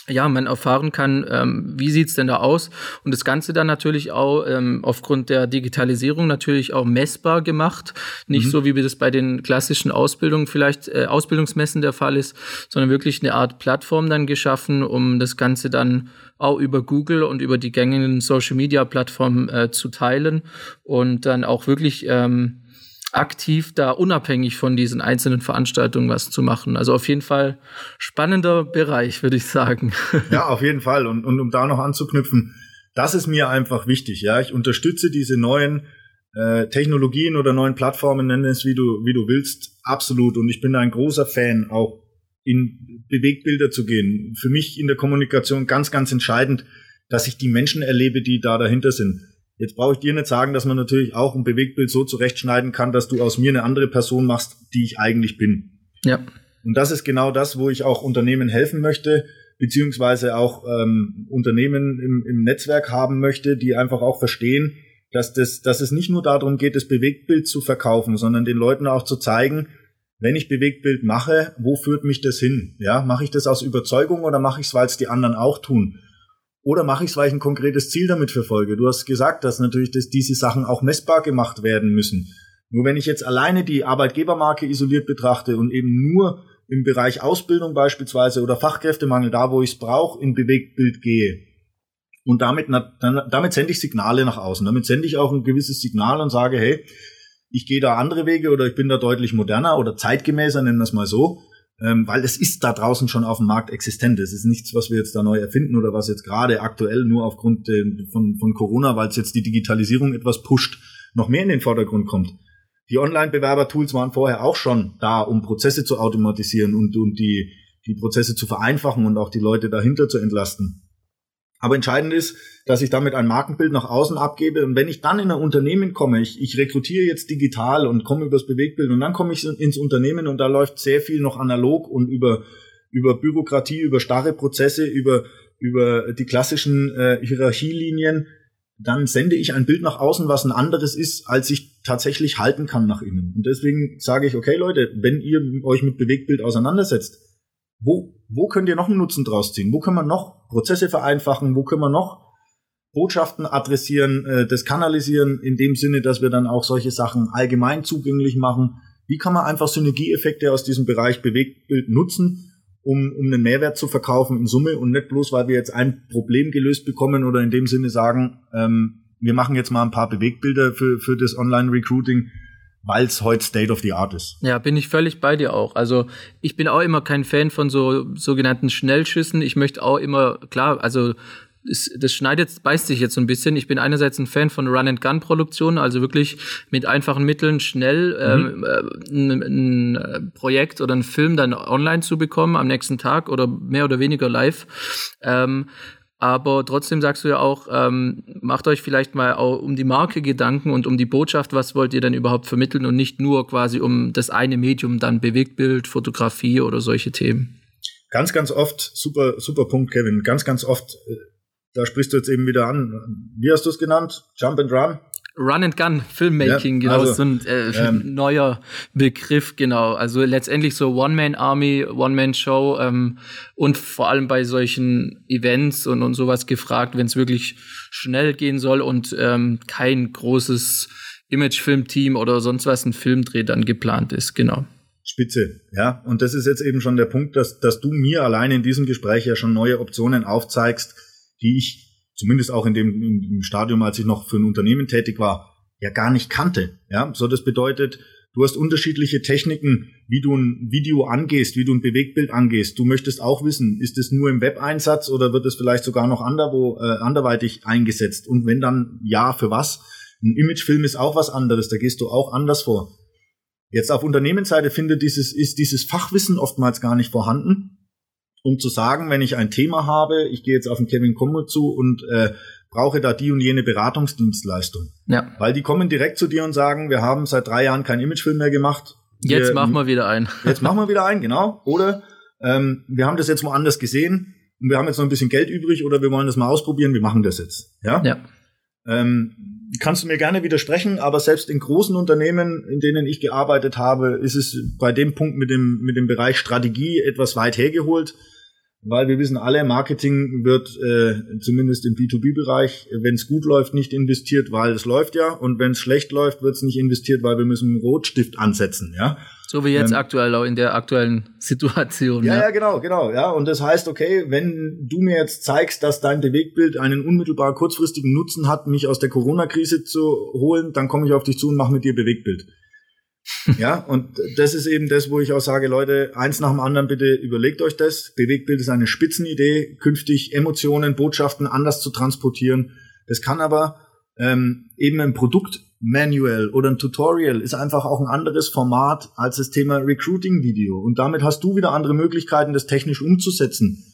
ja, man erfahren kann, ähm, wie sieht's denn da aus und das Ganze dann natürlich auch ähm, aufgrund der Digitalisierung natürlich auch messbar gemacht, nicht mhm. so wie wir das bei den klassischen Ausbildungen vielleicht äh, Ausbildungsmessen der Fall ist, sondern wirklich eine Art Plattform dann geschaffen, um das Ganze dann auch über Google und über die gängigen Social Media Plattformen äh, zu teilen und dann auch wirklich ähm, aktiv da unabhängig von diesen einzelnen Veranstaltungen was zu machen. Also auf jeden Fall spannender Bereich, würde ich sagen. [laughs] Ja, auf jeden Fall. Und, und um da noch anzuknüpfen, das ist mir einfach wichtig. Ja, ich unterstütze diese neuen äh, Technologien oder neuen Plattformen, nennen es wie du, wie du willst, absolut. Und ich bin ein großer Fan, auch in Bewegbilder zu gehen. Für mich in der Kommunikation ganz, ganz entscheidend, dass ich die Menschen erlebe, die da dahinter sind. Jetzt brauche ich dir nicht sagen, dass man natürlich auch ein Bewegtbild so zurechtschneiden kann, dass du aus mir eine andere Person machst, die ich eigentlich bin. Ja. Und das ist genau das, wo ich auch Unternehmen helfen möchte, beziehungsweise auch ähm, Unternehmen im, im Netzwerk haben möchte, die einfach auch verstehen, dass, das, dass es nicht nur darum geht, das Bewegtbild zu verkaufen, sondern den Leuten auch zu zeigen, wenn ich Bewegtbild mache, wo führt mich das hin? Ja, mache ich das aus Überzeugung oder mache ich es, weil es die anderen auch tun? Oder mache ich es, weil ich ein konkretes Ziel damit verfolge? Du hast gesagt, dass natürlich dass diese Sachen auch messbar gemacht werden müssen. Nur wenn ich jetzt alleine die Arbeitgebermarke isoliert betrachte und eben nur im Bereich Ausbildung beispielsweise oder Fachkräftemangel, da wo ich es brauche, in Bewegtbild gehe, und damit, damit sende ich Signale nach außen. Damit sende ich auch ein gewisses Signal und sage, hey, ich gehe da andere Wege oder ich bin da deutlich moderner oder zeitgemäßer, nennen wir es mal so ähm, weil es ist da draußen schon auf dem Markt existent. Es ist nichts, was wir jetzt da neu erfinden oder was jetzt gerade aktuell nur aufgrund äh, von, von Corona, weil es jetzt die Digitalisierung etwas pusht, noch mehr in den Vordergrund kommt. Die Online-Bewerber-Tools waren vorher auch schon da, um Prozesse zu automatisieren und, und die, die Prozesse zu vereinfachen und auch die Leute dahinter zu entlasten. Aber entscheidend ist, dass ich damit ein Markenbild nach außen abgebe. Und wenn ich dann in ein Unternehmen komme, ich, ich rekrutiere jetzt digital und komme übers Bewegtbild und dann komme ich ins Unternehmen und da läuft sehr viel noch analog und über, über Bürokratie, über starre Prozesse, über, über die klassischen äh, Hierarchielinien, dann sende ich ein Bild nach außen, was ein anderes ist, als ich tatsächlich halten kann nach innen. Und deswegen sage ich, okay Leute, wenn ihr euch mit Bewegtbild auseinandersetzt, wo, wo könnt ihr noch einen Nutzen draus ziehen? Wo können wir noch Prozesse vereinfachen? Wo können wir noch Botschaften adressieren, äh, das kanalisieren, in dem Sinne, dass wir dann auch solche Sachen allgemein zugänglich machen? Wie kann man einfach Synergieeffekte aus diesem Bereich Bewegtbild nutzen, um, um einen Mehrwert zu verkaufen in Summe und nicht bloß, weil wir jetzt ein Problem gelöst bekommen oder in dem Sinne sagen, ähm, wir machen jetzt mal ein paar Bewegtbilder für, für das Online-Recruiting, weil es heute State of the Art ist. Ja, bin ich völlig bei dir auch. Also ich bin auch immer kein Fan von so sogenannten Schnellschüssen. Ich möchte auch immer, klar, also das schneidet, beißt sich jetzt so ein bisschen. Ich bin einerseits ein Fan von Run-and-Gun-Produktionen, also wirklich mit einfachen Mitteln schnell mhm. ähm, äh, ein, ein, Projekt oder einen Film dann online zu bekommen am nächsten Tag oder mehr oder weniger live. Ähm, aber trotzdem sagst du ja auch, ähm, macht euch vielleicht mal auch um die Marke Gedanken und um die Botschaft, was wollt ihr denn überhaupt vermitteln und nicht nur quasi um das eine Medium, dann Bewegtbild, Fotografie oder solche Themen. Ganz, ganz oft, super, super Punkt, Kevin, ganz, ganz oft, äh, da sprichst du jetzt eben wieder an, wie hast du es genannt? Jump and Run? Run and Gun Filmmaking, ja, genau, also, so ein äh, ähm, neuer Begriff, genau. Also letztendlich so One-Man-Army, One-Man-Show ähm, und vor allem bei solchen Events und, und sowas gefragt, wenn es wirklich schnell gehen soll und ähm, kein großes Imagefilm-Team oder sonst was ein Filmdreh dann geplant ist, genau. Spitze, ja. Und das ist jetzt eben schon der Punkt, dass, dass du mir allein in diesem Gespräch ja schon neue Optionen aufzeigst, die ich zumindest auch in dem, im Stadium, als ich noch für ein Unternehmen tätig war, ja gar nicht kannte. Ja, so das bedeutet, du hast unterschiedliche Techniken, wie du ein Video angehst, wie du ein Bewegtbild angehst. Du möchtest auch wissen, ist es nur im Web-Einsatz oder wird es vielleicht sogar noch anderwo, äh, anderweitig eingesetzt? Und wenn dann ja, für was? Ein Imagefilm ist auch was anderes, da gehst du auch anders vor. Jetzt auf Unternehmensseite findet dieses, ist dieses Fachwissen oftmals gar nicht vorhanden um zu sagen, wenn ich ein Thema habe, ich gehe jetzt auf den Kevin Kummer zu und äh, brauche da die und jene Beratungsdienstleistung. Ja. Weil die kommen direkt zu dir und sagen, wir haben seit drei Jahren keinen Imagefilm mehr gemacht. Jetzt wir, machen wir wieder einen. Jetzt machen wir wieder einen, genau. Oder ähm, wir haben das jetzt woanders gesehen und wir haben jetzt noch ein bisschen Geld übrig oder wir wollen das mal ausprobieren, wir machen das jetzt. Ja. ja. Ähm, kannst du mir gerne widersprechen, aber selbst in großen Unternehmen, in denen ich gearbeitet habe, ist es bei dem Punkt mit dem, mit dem Bereich Strategie etwas weit hergeholt weil wir wissen alle, Marketing wird äh, zumindest im B2B-Bereich, wenn es gut läuft, nicht investiert, weil es läuft ja. Und wenn es schlecht läuft, wird es nicht investiert, weil wir müssen einen Rotstift ansetzen, ja. So wie jetzt ähm, aktuell auch in der aktuellen Situation. Ja, ja, ja, genau, genau, ja. Und das heißt, okay, wenn du mir jetzt zeigst, dass dein Bewegtbild einen unmittelbar kurzfristigen Nutzen hat, mich aus der Corona-Krise zu holen, dann komme ich auf dich zu und mache mit dir Bewegtbild. Ja, und das ist eben das, wo ich auch sage, Leute, eins nach dem anderen bitte überlegt euch das. Bewegtbild ist eine Spitzenidee, künftig Emotionen, Botschaften anders zu transportieren. Das kann aber ähm, eben ein Produktmanual oder ein Tutorial ist einfach auch ein anderes Format als das Thema Recruiting-Video. Und damit hast du wieder andere Möglichkeiten, das technisch umzusetzen.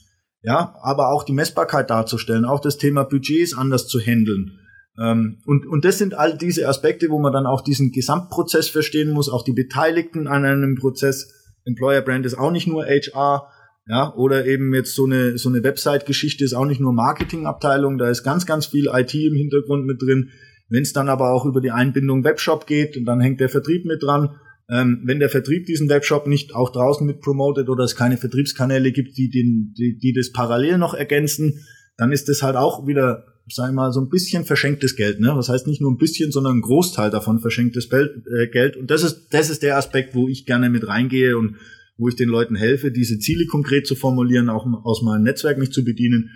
Ja, aber auch die Messbarkeit darzustellen, auch das Thema Budgets anders zu handeln. Ähm, und, und das sind all diese Aspekte, wo man dann auch diesen Gesamtprozess verstehen muss, auch die Beteiligten an einem Prozess. Employer Brand ist auch nicht nur HR, ja, oder eben jetzt so eine, so eine Website-Geschichte ist auch nicht nur Marketingabteilung, da ist ganz, ganz viel IT im Hintergrund mit drin. Wenn es dann aber auch über die Einbindung Webshop geht, dann hängt der Vertrieb mit dran. Ähm, wenn der Vertrieb diesen Webshop nicht auch draußen mit promotet oder es keine Vertriebskanäle gibt, die, den, die, die das parallel noch ergänzen, dann ist das halt auch wieder, ich mal, so ein bisschen verschenktes Geld. Ne? Das heißt nicht nur ein bisschen, sondern ein Großteil davon verschenktes äh, Geld. Und das ist, das ist der Aspekt, wo ich gerne mit reingehe und wo ich den Leuten helfe, diese Ziele konkret zu formulieren, auch aus meinem Netzwerk mich zu bedienen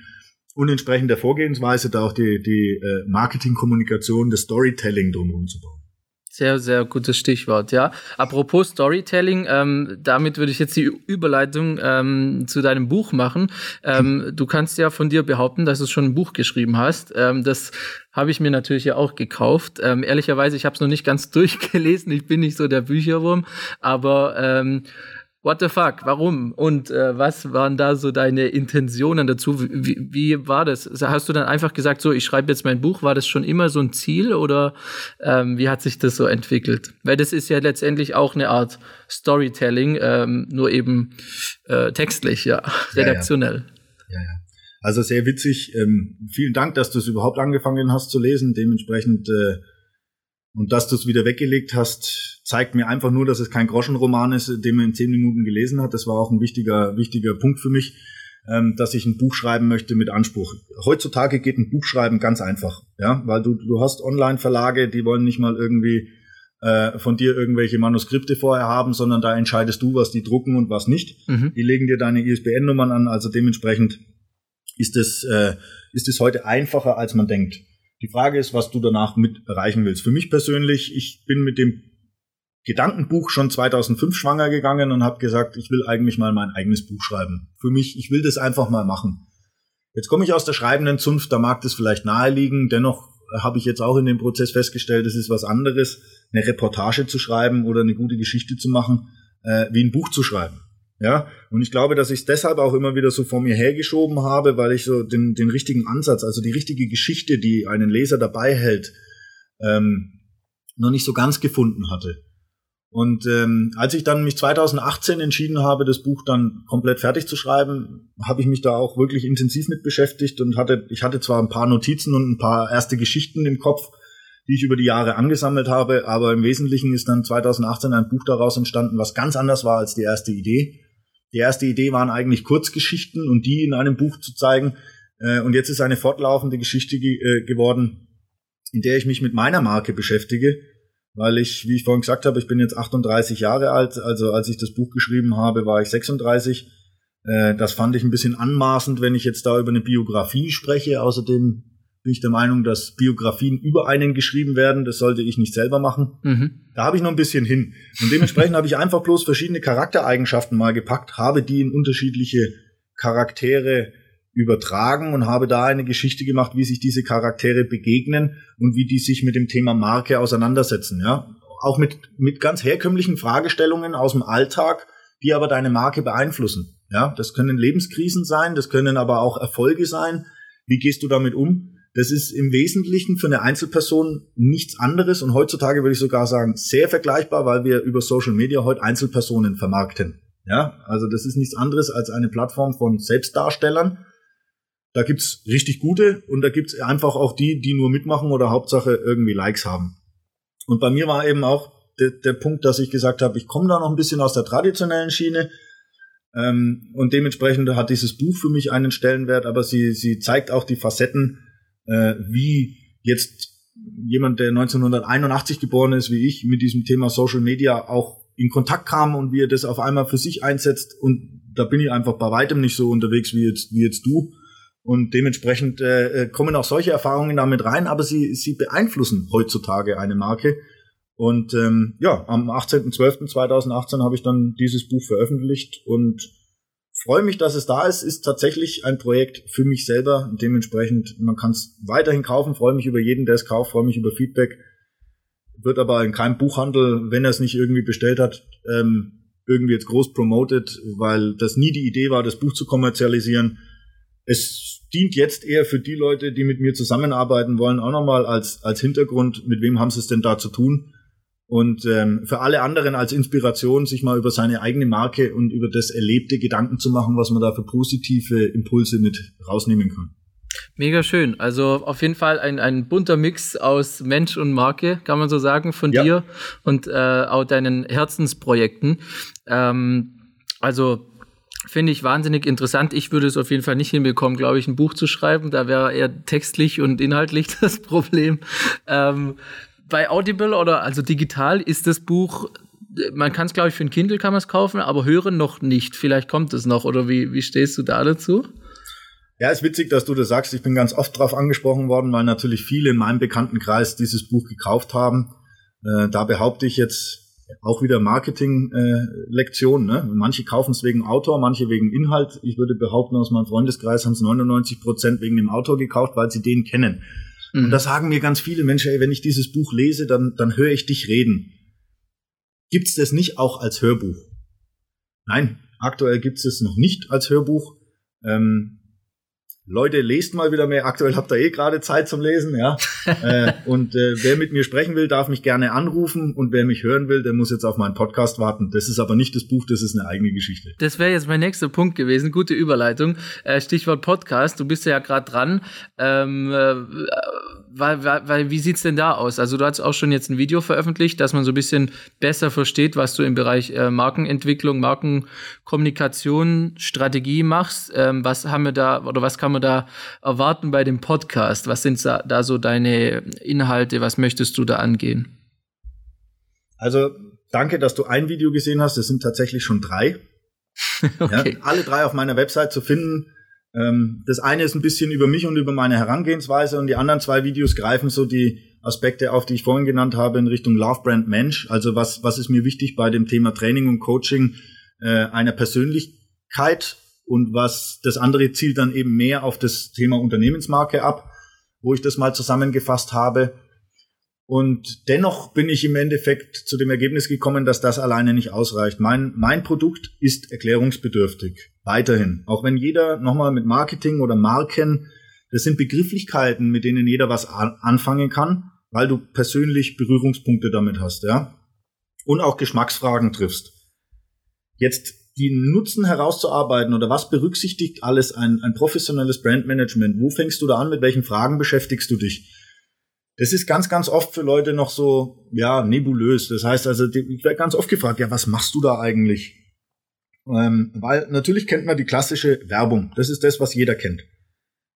und entsprechend der Vorgehensweise da auch die, die äh, Marketingkommunikation, das Storytelling drumherum zu bauen. Sehr, sehr gutes Stichwort, ja. Apropos Storytelling, ähm, damit würde ich jetzt die Überleitung ähm, zu deinem Buch machen. Ähm, du kannst ja von dir behaupten, dass du schon ein Buch geschrieben hast. Ähm, das habe ich mir natürlich ja auch gekauft. Ähm, ehrlicherweise, ich habe es noch nicht ganz [laughs] durchgelesen. Ich bin nicht so der Bücherwurm, aber ähm, what the fuck, warum? Und äh, was waren da so deine Intentionen dazu? Wie, wie war das? Hast du dann einfach gesagt, so, ich schreibe jetzt mein Buch, war das schon immer so ein Ziel oder ähm, wie hat sich das so entwickelt? Weil das ist ja letztendlich auch eine Art Storytelling, ähm, nur eben äh, textlich, ja, redaktionell. Ja, ja. ja. Also sehr witzig. Ähm, vielen Dank, dass du es überhaupt angefangen hast zu lesen. Dementsprechend äh, und dass du es wieder weggelegt hast, zeigt mir einfach nur, dass es kein Groschenroman ist, den man in zehn Minuten gelesen hat. Das war auch ein wichtiger, wichtiger Punkt für mich, ähm, dass ich ein Buch schreiben möchte mit Anspruch. Heutzutage geht ein Buch schreiben ganz einfach, ja, weil du, du hast Online-Verlage, die wollen nicht mal irgendwie äh, von dir irgendwelche Manuskripte vorher haben, sondern da entscheidest du, was die drucken und was nicht. Mhm. Die legen dir deine ISBN-Nummern an, also dementsprechend ist es, äh, ist es heute einfacher, als man denkt. Die Frage ist, was du danach mit erreichen willst. Für mich persönlich, ich bin mit dem Gedankenbuch schon 2005 schwanger gegangen und habe gesagt, ich will eigentlich mal mein eigenes Buch schreiben. Für mich, ich will das einfach mal machen. Jetzt komme ich aus der schreibenden Zunft, da mag das vielleicht naheliegen. Dennoch habe ich jetzt auch in dem Prozess festgestellt, es ist was anderes, eine Reportage zu schreiben oder eine gute Geschichte zu machen, äh, wie ein Buch zu schreiben. Ja, und ich glaube, dass ich es deshalb auch immer wieder so vor mir hergeschoben habe, weil ich so den, den richtigen Ansatz, also die richtige Geschichte, die einen Leser dabei hält, ähm, noch nicht so ganz gefunden hatte. Und ähm, als ich dann mich 2018 entschieden habe, das Buch dann komplett fertig zu schreiben, habe ich mich da auch wirklich intensiv mit beschäftigt und hatte, ich hatte zwar ein paar Notizen und ein paar erste Geschichten im Kopf, die ich über die Jahre angesammelt habe, aber im Wesentlichen ist dann 2018 ein Buch daraus entstanden, was ganz anders war als die erste Idee. Die erste Idee waren eigentlich Kurzgeschichten und die in einem Buch zu zeigen. Äh, und jetzt ist eine fortlaufende Geschichte äh, geworden, in der ich mich mit meiner Marke beschäftige, weil ich, wie ich vorhin gesagt habe, ich bin jetzt 38 Jahre alt. Also als ich das Buch geschrieben habe, war ich 36. Äh, das fand ich ein bisschen anmaßend, wenn ich jetzt da über eine Biografie spreche. Außerdem bin ich der Meinung, dass Biografien über einen geschrieben werden. Das sollte ich nicht selber machen. Mhm. Da habe ich noch ein bisschen hin. Und dementsprechend [laughs] habe ich einfach bloß verschiedene Charaktereigenschaften mal gepackt, habe die in unterschiedliche Charaktere übertragen und habe da eine Geschichte gemacht, wie sich diese Charaktere begegnen und wie die sich mit dem Thema Marke auseinandersetzen. Ja, auch mit mit ganz herkömmlichen Fragestellungen aus dem Alltag, die aber deine Marke beeinflussen. Ja, das können Lebenskrisen sein, das können aber auch Erfolge sein. Wie gehst du damit um? Das ist im Wesentlichen für eine Einzelperson nichts anderes und heutzutage würde ich sogar sagen sehr vergleichbar, weil wir über Social Media heute Einzelpersonen vermarkten. Ja, also das ist nichts anderes als eine Plattform von Selbstdarstellern. Da gibt's richtig gute und da gibt's einfach auch die, die nur mitmachen oder Hauptsache irgendwie Likes haben. Und bei mir war eben auch der, der Punkt, dass ich gesagt habe, ich komme da noch ein bisschen aus der traditionellen Schiene. Ähm, und dementsprechend hat dieses Buch für mich einen Stellenwert, aber sie, sie zeigt auch die Facetten, äh, wie jetzt jemand, der 1981 geboren ist, wie ich, mit diesem Thema Social Media auch in Kontakt kam und wie er das auf einmal für sich einsetzt. Und da bin ich einfach bei weitem nicht so unterwegs wie jetzt, wie jetzt du. Und dementsprechend äh, kommen auch solche Erfahrungen damit rein, aber sie, sie beeinflussen heutzutage eine Marke. Und ähm, ja, am 18.12.2018 habe ich dann dieses Buch veröffentlicht und freue mich, dass es da ist, ist tatsächlich ein Projekt für mich selber. Dementsprechend, man kann es weiterhin kaufen, freue mich über jeden, der es kauft, freue mich über Feedback. Wird aber in keinem Buchhandel, wenn er es nicht irgendwie bestellt hat, ähm, irgendwie jetzt groß promoted, weil das nie die Idee war, das Buch zu kommerzialisieren. Es dient jetzt eher für die Leute, die mit mir zusammenarbeiten wollen, auch nochmal als, als Hintergrund, mit wem haben sie es denn da zu tun. Und ähm, für alle anderen als Inspiration, sich mal über seine eigene Marke und über das Erlebte Gedanken zu machen, was man da für positive Impulse mit rausnehmen kann. Mega schön. Also auf jeden Fall ein, ein bunter Mix aus Mensch und Marke, kann man so sagen, von ja. dir und äh, auch deinen Herzensprojekten. Ähm, also Finde ich wahnsinnig interessant. Ich würde es auf jeden Fall nicht hinbekommen, glaube ich, ein Buch zu schreiben. Da wäre eher textlich und inhaltlich [laughs] das Problem. Ähm, bei Audible oder also digital ist das Buch, man kann es, glaube ich, für ein Kindle kann man es kaufen, aber hören noch nicht. Vielleicht kommt es noch. Oder wie, wie stehst du da dazu? Ja, ist witzig, dass du das sagst. Ich bin ganz oft darauf angesprochen worden, weil natürlich viele in meinem Bekanntenkreis dieses Buch gekauft haben. Äh, da behaupte ich jetzt auch wieder Marketing-Lektion. Äh, ne? Manche kaufen es wegen Autor, manche wegen Inhalt. Ich würde behaupten, aus meinem Freundeskreis haben es 99 Prozent wegen dem Autor gekauft, weil sie den kennen. Mhm. Und da sagen mir ganz viele Menschen, ey, wenn ich dieses Buch lese, dann, dann höre ich dich reden. Gibt's das nicht auch als Hörbuch? Nein, aktuell gibt's es noch nicht als Hörbuch. Ähm, Leute, lest mal wieder mehr. Aktuell habt ihr eh gerade Zeit zum Lesen, ja. [laughs] äh, und äh, wer mit mir sprechen will, darf mich gerne anrufen. Und wer mich hören will, der muss jetzt auf meinen Podcast warten. Das ist aber nicht das Buch, das ist eine eigene Geschichte. Das wäre jetzt mein nächster Punkt gewesen. Gute Überleitung. Äh, Stichwort Podcast. Du bist ja gerade dran. Ähm, äh, weil, weil, weil, wie sieht's denn da aus? Also du hast auch schon jetzt ein Video veröffentlicht, dass man so ein bisschen besser versteht, was du im Bereich äh, Markenentwicklung, Markenkommunikation, Strategie machst. Ähm, was haben wir da oder was kann man da erwarten bei dem Podcast? Was sind da, da so deine Inhalte? Was möchtest du da angehen? Also danke, dass du ein Video gesehen hast. Es sind tatsächlich schon drei. [laughs] okay. ja, alle drei auf meiner Website zu finden. Ähm, das eine ist ein bisschen über mich und über meine Herangehensweise und die anderen zwei Videos greifen so die Aspekte auf, die ich vorhin genannt habe, in Richtung Love Brand Mensch. Also was, was ist mir wichtig bei dem Thema Training und Coaching äh, einer Persönlichkeit und was das andere zielt dann eben mehr auf das Thema Unternehmensmarke ab, wo ich das mal zusammengefasst habe. Und dennoch bin ich im Endeffekt zu dem Ergebnis gekommen, dass das alleine nicht ausreicht. Mein, mein Produkt ist erklärungsbedürftig. Weiterhin. Auch wenn jeder nochmal mit Marketing oder Marken, das sind Begrifflichkeiten, mit denen jeder was anfangen kann, weil du persönlich Berührungspunkte damit hast, ja. Und auch Geschmacksfragen triffst. Jetzt die Nutzen herauszuarbeiten oder was berücksichtigt alles ein, ein professionelles Brandmanagement? Wo fängst du da an? Mit welchen Fragen beschäftigst du dich? Das ist ganz, ganz oft für Leute noch so, ja, nebulös. Das heißt also, ich werde ganz oft gefragt, ja, was machst du da eigentlich? Ähm, weil natürlich kennt man die klassische Werbung. Das ist das, was jeder kennt.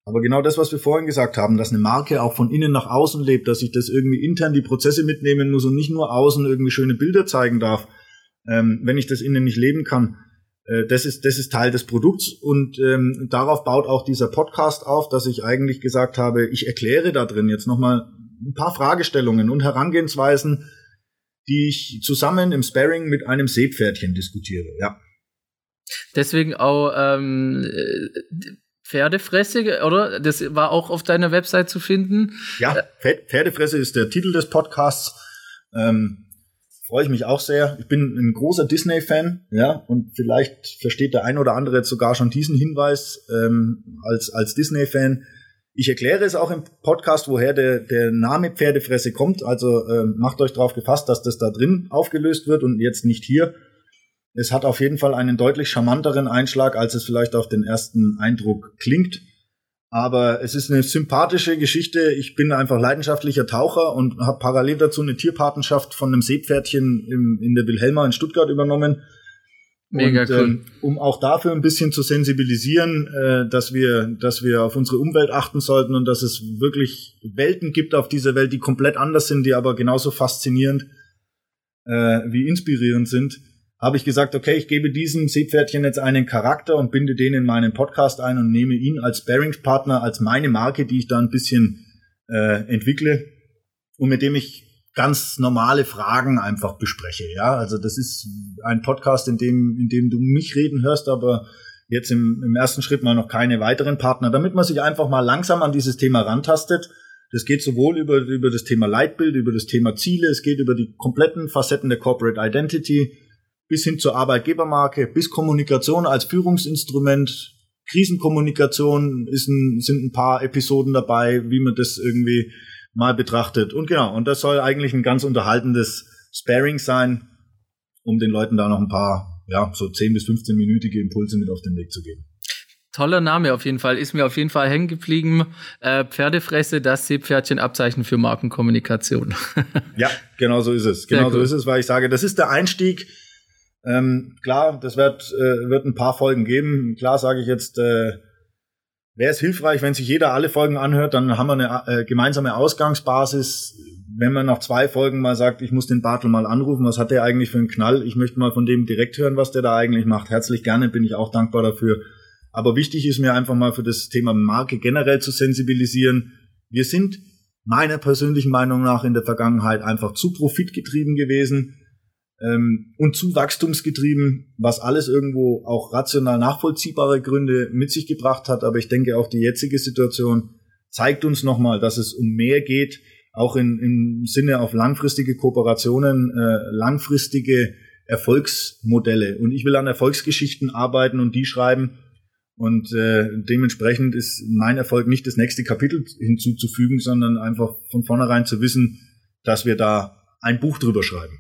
Aber genau das, was wir vorhin gesagt haben, dass eine Marke auch von innen nach außen lebt, dass ich das irgendwie intern die Prozesse mitnehmen muss und nicht nur außen irgendwie schöne Bilder zeigen darf, ähm, wenn ich das innen nicht leben kann. Äh, das ist, das ist Teil des Produkts und ähm, darauf baut auch dieser Podcast auf, dass ich eigentlich gesagt habe, ich erkläre da drin jetzt nochmal ein paar Fragestellungen und Herangehensweisen, die ich zusammen im Sparring mit einem Seepferdchen diskutiere. Ja. Deswegen auch ähm, Pferdefresse, oder? Das war auch auf deiner Website zu finden. Ja, Pferdefresse ist der Titel des Podcasts. Ähm, freue ich mich auch sehr. Ich bin ein großer Disney-Fan, ja, und vielleicht versteht der ein oder andere jetzt sogar schon diesen Hinweis ähm, als, als Disney-Fan. Ich erkläre es auch im Podcast, woher der, der Name Pferdefresse kommt. Also äh, macht euch darauf gefasst, dass das da drin aufgelöst wird und jetzt nicht hier. Es hat auf jeden Fall einen deutlich charmanteren Einschlag, als es vielleicht auf den ersten Eindruck klingt. Aber es ist eine sympathische Geschichte. Ich bin einfach leidenschaftlicher Taucher und habe parallel dazu eine Tierpatenschaft von einem Seepferdchen im, in der Wilhelma in Stuttgart übernommen. Mega und, cool. Ähm, um auch dafür ein bisschen zu sensibilisieren, äh, dass wir, dass wir auf unsere Umwelt achten sollten und dass es wirklich Welten gibt auf dieser Welt, die komplett anders sind, die aber genauso faszinierend äh, wie inspirierend sind habe ich gesagt, okay, ich gebe diesem Seepferdchen jetzt einen Charakter und binde den in meinen Podcast ein und nehme ihn als Bearingspartner, als meine Marke, die ich da ein bisschen äh, entwickle und mit dem ich ganz normale Fragen einfach bespreche. Ja, also das ist ein Podcast, in dem, in dem du mich reden hörst, aber Jetzt im, im ersten Schritt mal noch keine weiteren Partner, damit man sich einfach mal langsam an dieses Thema rantastet. Das geht sowohl über, über das Thema Leitbild, über das Thema Ziele, es geht über die kompletten Facetten der Corporate Identity, bis hin zur Arbeitgebermarke, bis Kommunikation als Führungsinstrument, Krisenkommunikation ist ein, sind ein paar Episoden dabei, wie man das irgendwie mal betrachtet. Und genau, und das soll eigentlich ein ganz unterhaltendes Sparing sein, um den Leuten da noch ein paar, ja, so 10 bis 15-minütige Impulse mit auf den Weg zu geben. Toller Name auf jeden Fall. Ist mir auf jeden Fall hängen geblieben. Äh, Pferdefresse, das Seepferdchen-Abzeichen für Markenkommunikation. [laughs] ja, genau so ist es. Genau so ist es, weil ich sage, das ist der Einstieg ähm, klar, das wird, äh, wird ein paar Folgen geben. Klar sage ich jetzt, äh, wäre es hilfreich, wenn sich jeder alle Folgen anhört, dann haben wir eine äh, gemeinsame Ausgangsbasis. Wenn man nach zwei Folgen mal sagt, ich muss den Bartel mal anrufen, was hat der eigentlich für einen Knall? Ich möchte mal von dem direkt hören, was der da eigentlich macht. Herzlich gerne, bin ich auch dankbar dafür. Aber wichtig ist mir einfach mal für das Thema Marke generell zu sensibilisieren. Wir sind meiner persönlichen Meinung nach in der Vergangenheit einfach zu profitgetrieben gewesen ähm, und zu wachstumsgetrieben, was alles irgendwo auch rational nachvollziehbare Gründe mit sich gebracht hat. Aber ich denke, auch die jetzige Situation zeigt uns nochmal, dass es um mehr geht, auch in, im Sinne auf langfristige Kooperationen, äh, langfristige Erfolgsmodelle. Und ich will an Erfolgsgeschichten arbeiten und die schreiben. Und äh, dementsprechend ist mein Erfolg nicht das nächste Kapitel hinzuzufügen, sondern einfach von vornherein zu wissen, dass wir da ein Buch drüber schreiben.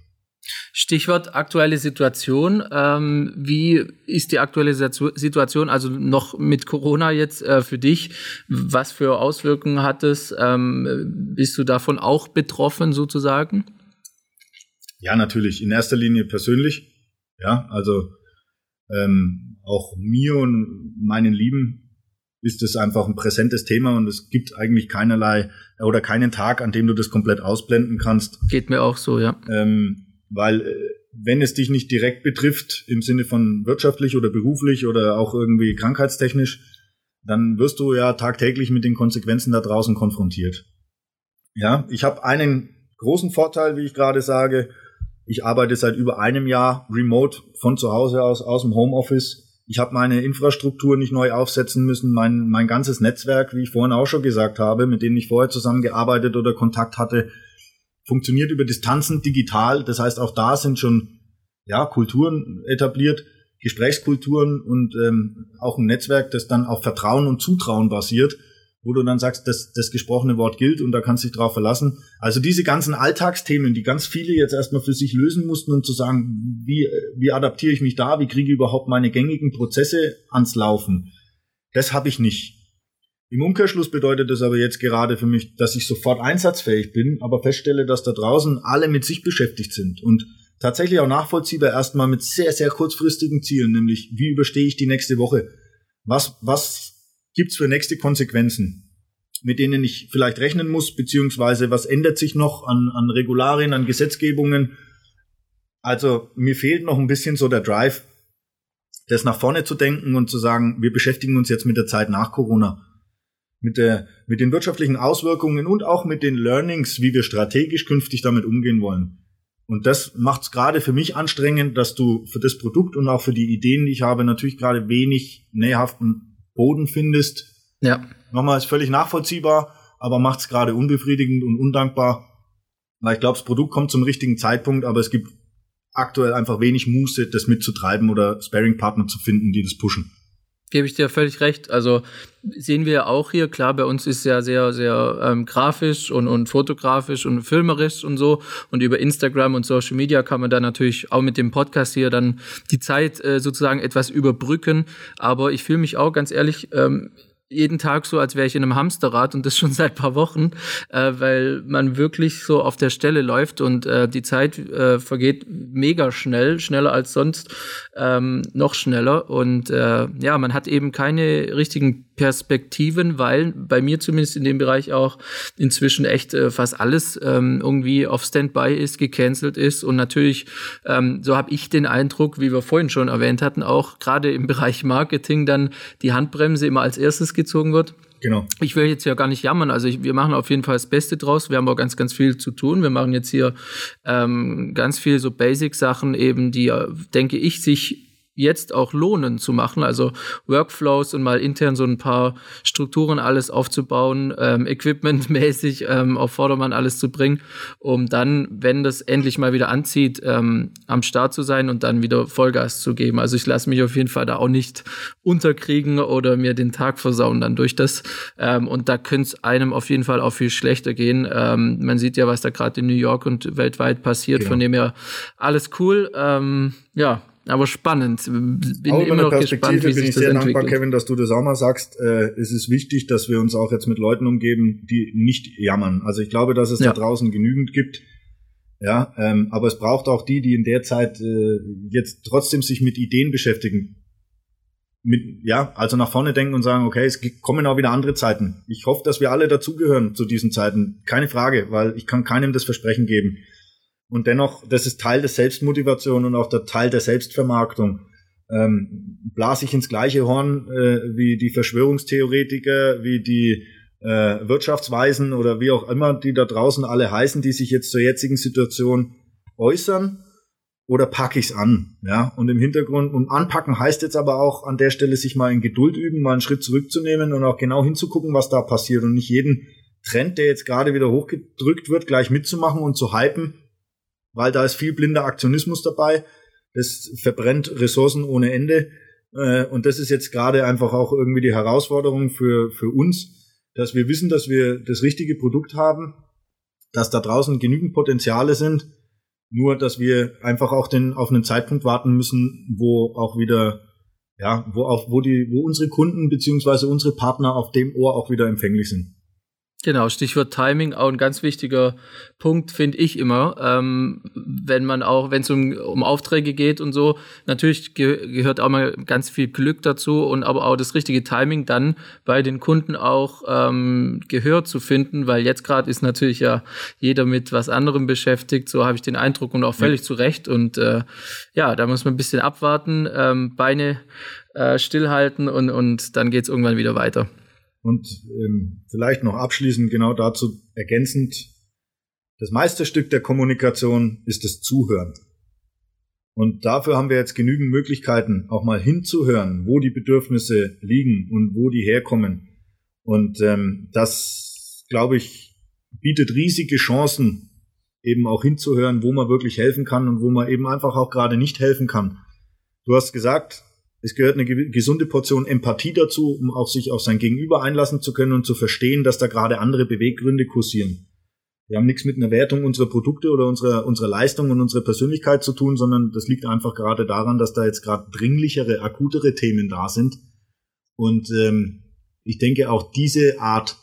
Stichwort aktuelle Situation. Ähm, wie ist die aktuelle Situation, also noch mit Corona jetzt äh, für dich? Was für Auswirkungen hat es? Ähm, bist du davon auch betroffen sozusagen? Ja, natürlich. In erster Linie persönlich. Ja, also ähm, auch mir und meinen Lieben ist es einfach ein präsentes Thema und es gibt eigentlich keinerlei oder keinen Tag, an dem du das komplett ausblenden kannst. Geht mir auch so, ja. Ähm, weil äh, wenn es dich nicht direkt betrifft, im Sinne von wirtschaftlich oder beruflich oder auch irgendwie krankheitstechnisch, dann wirst du ja tagtäglich mit den Konsequenzen da draußen konfrontiert. Ja, ich habe einen großen Vorteil, wie ich gerade sage. Ich arbeite seit über einem Jahr remote von zu Hause aus, aus dem Homeoffice. Ich habe meine Infrastruktur nicht neu aufsetzen müssen. Mein, mein ganzes Netzwerk, wie ich vorhin auch schon gesagt habe, mit denen ich vorher zusammengearbeitet oder Kontakt hatte, funktioniert über Distanzen digital. Das heißt, auch da sind schon ja, Kulturen etabliert, Gesprächskulturen und ähm, auch ein Netzwerk, das dann auf Vertrauen und Zutrauen basiert, wo du dann sagst, dass das gesprochene Wort gilt und da kannst du dich drauf verlassen. Also diese ganzen Alltagsthemen, die ganz viele jetzt erstmal für sich lösen mussten und zu sagen, wie, wie adaptiere ich mich da, wie kriege ich überhaupt meine gängigen Prozesse ans Laufen, das habe ich nicht. Im Umkehrschluss bedeutet das aber jetzt gerade für mich, dass ich sofort einsatzfähig bin, aber feststelle, dass da draußen alle mit sich beschäftigt sind und tatsächlich auch nachvollziehbar erstmal mit sehr, sehr kurzfristigen Zielen, nämlich wie überstehe ich die nächste Woche? Was, was gibt's für nächste Konsequenzen, mit denen ich vielleicht rechnen muss, beziehungsweise was ändert sich noch an, an Regularien, an Gesetzgebungen? Also mir fehlt noch ein bisschen so der Drive, das nach vorne zu denken und zu sagen, wir beschäftigen uns jetzt mit der Zeit nach Corona mit, der, mit den wirtschaftlichen Auswirkungen und auch mit den Learnings, wie wir strategisch künftig damit umgehen wollen. Und das macht es gerade für mich anstrengend, dass du für das Produkt und auch für die Ideen, die ich habe, natürlich gerade wenig nährhaften Boden findest. Ja. Nochmal ist völlig nachvollziehbar, aber macht es gerade unbefriedigend und undankbar. Weil ich glaube, das Produkt kommt zum richtigen Zeitpunkt, aber es gibt aktuell einfach wenig Muße, das mitzutreiben oder Sparing-Partner zu finden, die das pushen. Gebe ich dir völlig recht. Also sehen wir auch hier, klar, bei uns ist ja sehr, sehr ähm, grafisch und, und fotografisch und filmerisch und so. Und über Instagram und Social Media kann man da natürlich auch mit dem Podcast hier dann die Zeit äh, sozusagen etwas überbrücken. Aber ich fühle mich auch ganz ehrlich, ähm, jeden Tag so, als wäre ich in einem Hamsterrad und das schon [laughs] seit paar Wochen, äh, weil man wirklich so auf der Stelle läuft und äh, die Zeit äh, vergeht mega schnell, schneller als sonst, ähm, noch schneller. Und äh, ja, man hat eben keine richtigen Perspektiven, weil bei mir zumindest in dem Bereich auch inzwischen echt äh, fast alles ähm, irgendwie auf Standby ist, gecancelt ist und natürlich, ähm, so habe ich den Eindruck, wie wir vorhin schon erwähnt hatten, auch gerade im [laughs] Bereich Marketing dann die Handbremse immer als erstes gezogen wird. Genau. Ich will jetzt ja gar nicht jammern. Also ich, wir machen auf jeden Fall das Beste draus. Wir haben auch ganz, ganz viel zu tun. Wir machen jetzt hier ähm, ganz viel so Basic-Sachen eben, die, denke ich, sich jetzt auch lohnen zu machen, also Workflows und mal intern so ein paar Strukturen alles aufzubauen, ähm, equipmentmäßig [laughs] ähm, auf Vordermann alles zu bringen, um dann, wenn das endlich mal wieder anzieht, ähm, am Start zu sein und dann wieder Vollgas zu geben. Also ich lasse mich auf jeden Fall da auch nicht unterkriegen oder mir den Tag versauen dann durch das. Ähm, und da könnte es einem auf jeden Fall auch viel schlechter gehen. Ähm, man sieht ja, was da gerade in New York und weltweit passiert, genau. von dem her alles cool. Ähm, ja, aber spannend. Bin auch immer noch gespannt, wie bin ich sehr dankbar, Kevin, dass du das auch mal sagst. Äh, es ist wichtig, dass wir uns auch jetzt mit Leuten umgeben, die nicht jammern. Also ich glaube, dass es ja. da draußen genügend gibt. Ja, ähm, aber es braucht auch die, die in der Zeit äh, jetzt trotzdem sich mit Ideen beschäftigen. Mit, ja, also nach vorne denken und sagen, okay, es kommen auch wieder andere Zeiten. Ich hoffe, dass wir alle dazugehören zu diesen Zeiten. Keine Frage, weil ich kann keinem das Versprechen geben. Und dennoch, das ist Teil der Selbstmotivation und auch der Teil der Selbstvermarktung. Ähm, blase ich ins gleiche Horn äh, wie die Verschwörungstheoretiker, wie die äh, Wirtschaftsweisen oder wie auch immer die da draußen alle heißen, die sich jetzt zur jetzigen Situation äußern oder packe ich's an, ja? Und im Hintergrund und anpacken heißt jetzt aber auch an der Stelle sich mal in Geduld üben, mal einen Schritt zurückzunehmen und auch genau hinzugucken, was da passiert und nicht jeden Trend, der jetzt gerade wieder hochgedrückt wird, gleich mitzumachen und zu hypen, weil da ist viel blinder Aktionismus dabei. Das verbrennt Ressourcen ohne Ende. Äh, und das ist jetzt gerade einfach auch irgendwie die Herausforderung für, für uns, dass wir wissen, dass wir das richtige Produkt haben, dass da draußen genügend Potenziale sind, nur dass wir einfach auch den, auf einen Zeitpunkt warten müssen, wo auch wieder, ja, wo auch, wo die, wo unsere Kunden beziehungsweise unsere Partner auf dem Ohr auch wieder empfänglich sind. Genau, Stichwort Timing, auch ein ganz wichtiger Punkt, finde ich immer. Ähm, wenn man auch, wenn es um, um Aufträge geht und so, natürlich ge gehört auch mal ganz viel Glück dazu und aber auch das richtige Timing dann bei den Kunden auch ähm, Gehör zu finden, weil jetzt gerade ist natürlich ja jeder mit was anderem beschäftigt, so habe ich den Eindruck und auch völlig ja. zu Recht. Und äh, ja, da muss man ein bisschen abwarten, ähm, Beine äh, stillhalten und, und dann geht's irgendwann wieder weiter. Und ähm, vielleicht noch abschließend genau dazu ergänzend, das Meisterstück der Kommunikation ist das Zuhören. Und dafür haben wir jetzt genügend Möglichkeiten, auch mal hinzuhören, wo die Bedürfnisse liegen und wo die herkommen. Und ähm, das, glaube ich, bietet riesige Chancen, eben auch hinzuhören, wo man wirklich helfen kann und wo man eben einfach auch gerade nicht helfen kann. Du hast gesagt, es gehört eine gesunde Portion Empathie dazu, um auch sich auf sein Gegenüber einlassen zu können und zu verstehen, dass da gerade andere Beweggründe kursieren. Wir haben nichts mit einer Wertung unserer Produkte oder unserer, unserer Leistung und unserer Persönlichkeit zu tun, sondern das liegt einfach gerade daran, dass da jetzt gerade dringlichere, akutere Themen da sind. Und ähm, ich denke, auch diese Art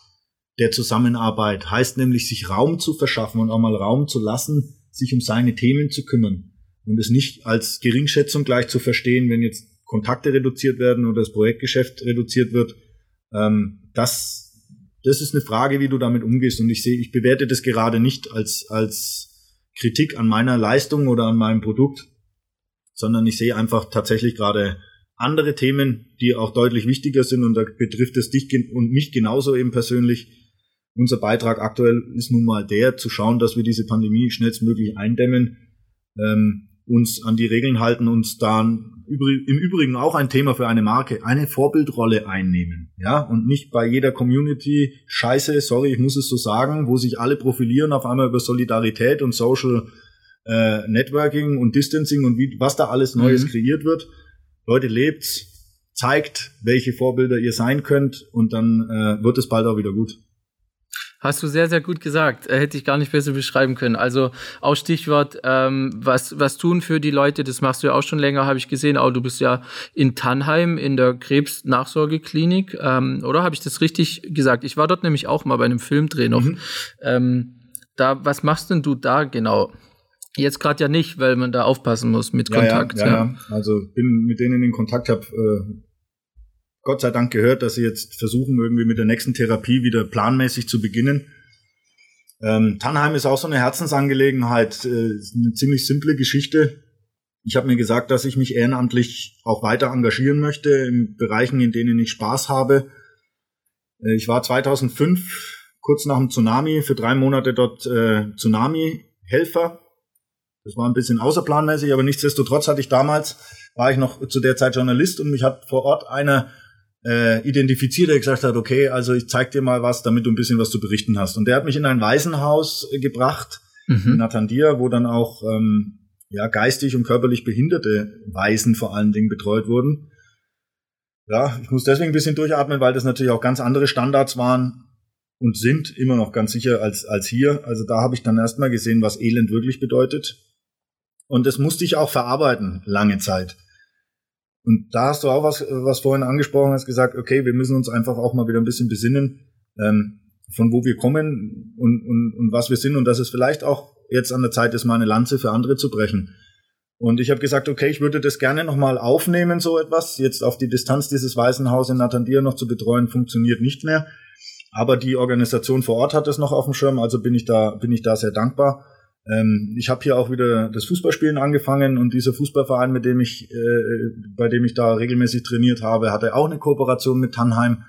der Zusammenarbeit heißt nämlich, sich Raum zu verschaffen und auch mal Raum zu lassen, sich um seine Themen zu kümmern und es nicht als Geringschätzung gleich zu verstehen, wenn jetzt Kontakte reduziert werden oder das Projektgeschäft reduziert wird. Ähm, das, das ist eine Frage, wie du damit umgehst. Und ich sehe, ich bewerte das gerade nicht als, als Kritik an meiner Leistung oder an meinem Produkt, sondern ich sehe einfach tatsächlich gerade andere Themen, die auch deutlich wichtiger sind und da betrifft es dich und mich genauso eben persönlich. Unser Beitrag aktuell ist nun mal der, zu schauen, dass wir diese Pandemie schnellstmöglich eindämmen, ähm, uns an die Regeln halten, uns dann im Übrigen auch ein Thema für eine Marke, eine Vorbildrolle einnehmen, ja, und nicht bei jeder Community Scheiße, sorry, ich muss es so sagen, wo sich alle profilieren auf einmal über Solidarität und Social äh, Networking und Distancing und wie, was da alles Neues mhm. kreiert wird. Leute, lebt's, zeigt, welche Vorbilder ihr sein könnt und dann äh, wird es bald auch wieder gut. Hast du sehr, sehr gut gesagt. Äh, hätte ich gar nicht besser beschreiben können. Also auch Stichwort, ähm, was, was tun für die Leute, das machst du ja auch schon länger, habe ich gesehen. Auch du bist ja in Tannheim in der Krebsnachsorgeklinik, ähm, oder? Habe ich das richtig gesagt? Ich war dort nämlich auch mal bei einem Filmdreh noch. Mhm. Ähm, da, was machst denn du da genau? Jetzt gerade ja nicht, weil man da aufpassen muss mit ja, Kontakt. Ja, ja, ja, also bin mit denen in Kontakt, habe äh, Gott sei Dank gehört, dass sie jetzt versuchen, irgendwie mit der nächsten Therapie wieder planmäßig zu beginnen. Ähm, Tannheim ist auch so eine Herzensangelegenheit, äh, eine ziemlich simple Geschichte. Ich habe mir gesagt, dass ich mich ehrenamtlich auch weiter engagieren möchte in Bereichen, in denen ich Spaß habe. Äh, ich war 2005 kurz nach dem Tsunami für drei Monate dort äh, Tsunami-Helfer Das war ein bisschen außerplanmäßig, aber nichtsdestotrotz hatte ich damals, war ich noch zu der Zeit Journalist und mich hat vor Ort einer äh, identifiziert, der gesagt hat, okay, also ich zeig dir mal was, damit du ein bisschen was zu berichten hast. Und der hat mich in ein Waisenhaus äh, gebracht, mhm. in Natandia, wo dann auch ähm, ja, geistig und körperlich behinderte Waisen vor allen Dingen betreut wurden. Ja, ich muss deswegen ein bisschen durchatmen, weil das natürlich auch ganz andere Standards waren und sind immer noch ganz sicher als, als hier. Also da habe ich dann erstmal gesehen, was Elend wirklich bedeutet. Und das musste ich auch verarbeiten, lange Zeit. Und da hast du auch was, was vorhin angesprochen hast, gesagt, okay, wir müssen uns einfach auch mal wieder ein bisschen besinnen, ähm, von wo wir kommen und, und, und was wir sind und dass es vielleicht auch jetzt an der Zeit ist, mal eine Lanze für andere zu brechen. Und ich habe gesagt, okay, ich würde das gerne nochmal aufnehmen, so etwas. Jetzt auf die Distanz dieses Waisenhaus in Natandir noch zu betreuen, funktioniert nicht mehr. Aber die Organisation vor Ort hat es noch auf dem Schirm, also bin ich da, bin ich da sehr dankbar. Ähm, ich habe hier auch wieder das Fußballspielen angefangen und dieser Fußballverein, mit dem ich, äh, bei dem ich da regelmäßig trainiert habe, hatte auch eine Kooperation mit Tannheim.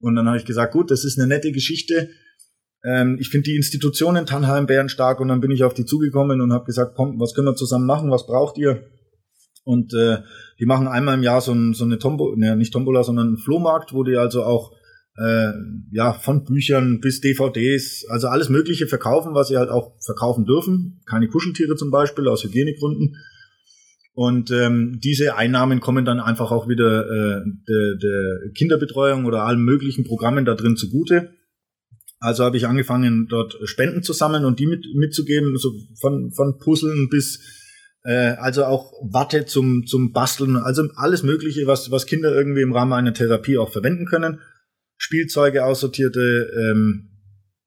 Und dann habe ich gesagt, gut, das ist eine nette Geschichte. Ähm, ich finde die Institution in Tannheim bärenstark und dann bin ich auf die zugekommen und habe gesagt, komm, was können wir zusammen machen, was braucht ihr? Und äh, die machen einmal im Jahr so, ein, so eine Tombola, ne, nicht Tombola, sondern einen Flohmarkt, wo die also auch äh, ja, von Büchern bis DVDs, also alles Mögliche verkaufen, was sie halt auch verkaufen dürfen. Keine Kuscheltiere zum Beispiel, aus Hygienegründen. Und ähm, diese Einnahmen kommen dann einfach auch wieder äh, der, der Kinderbetreuung oder allen möglichen Programmen da drin zugute. Also habe ich angefangen, dort Spenden zu sammeln und die mit, mitzugeben, so von, von Puzzeln bis äh, also auch Watte zum, zum Basteln, also alles Mögliche, was, was Kinder irgendwie im Rahmen einer Therapie auch verwenden können. Spielzeuge aussortierte, ähm,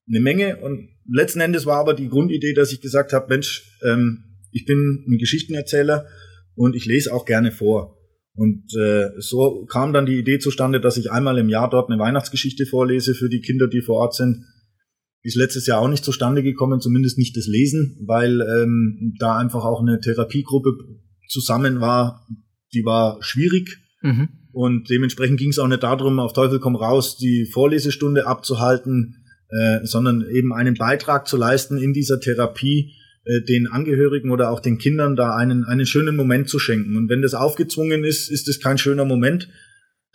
eine Menge. Und letzten Endes war aber die Grundidee, dass ich gesagt habe, Mensch, ähm, ich bin ein Geschichtenerzähler und ich lese auch gerne vor. Und äh, so kam dann die Idee zustande, dass ich einmal im Jahr dort eine Weihnachtsgeschichte vorlese für die Kinder, die vor Ort sind. Ist letztes Jahr auch nicht zustande gekommen, zumindest nicht das Lesen, weil ähm, da einfach auch eine Therapiegruppe zusammen war, die war schwierig. Mhm. Und dementsprechend ging es auch nicht darum, auf Teufel komm raus, die Vorlesestunde abzuhalten, äh, sondern eben einen Beitrag zu leisten in dieser Therapie, äh, den Angehörigen oder auch den Kindern da einen, einen schönen Moment zu schenken. Und wenn das aufgezwungen ist, ist es kein schöner Moment.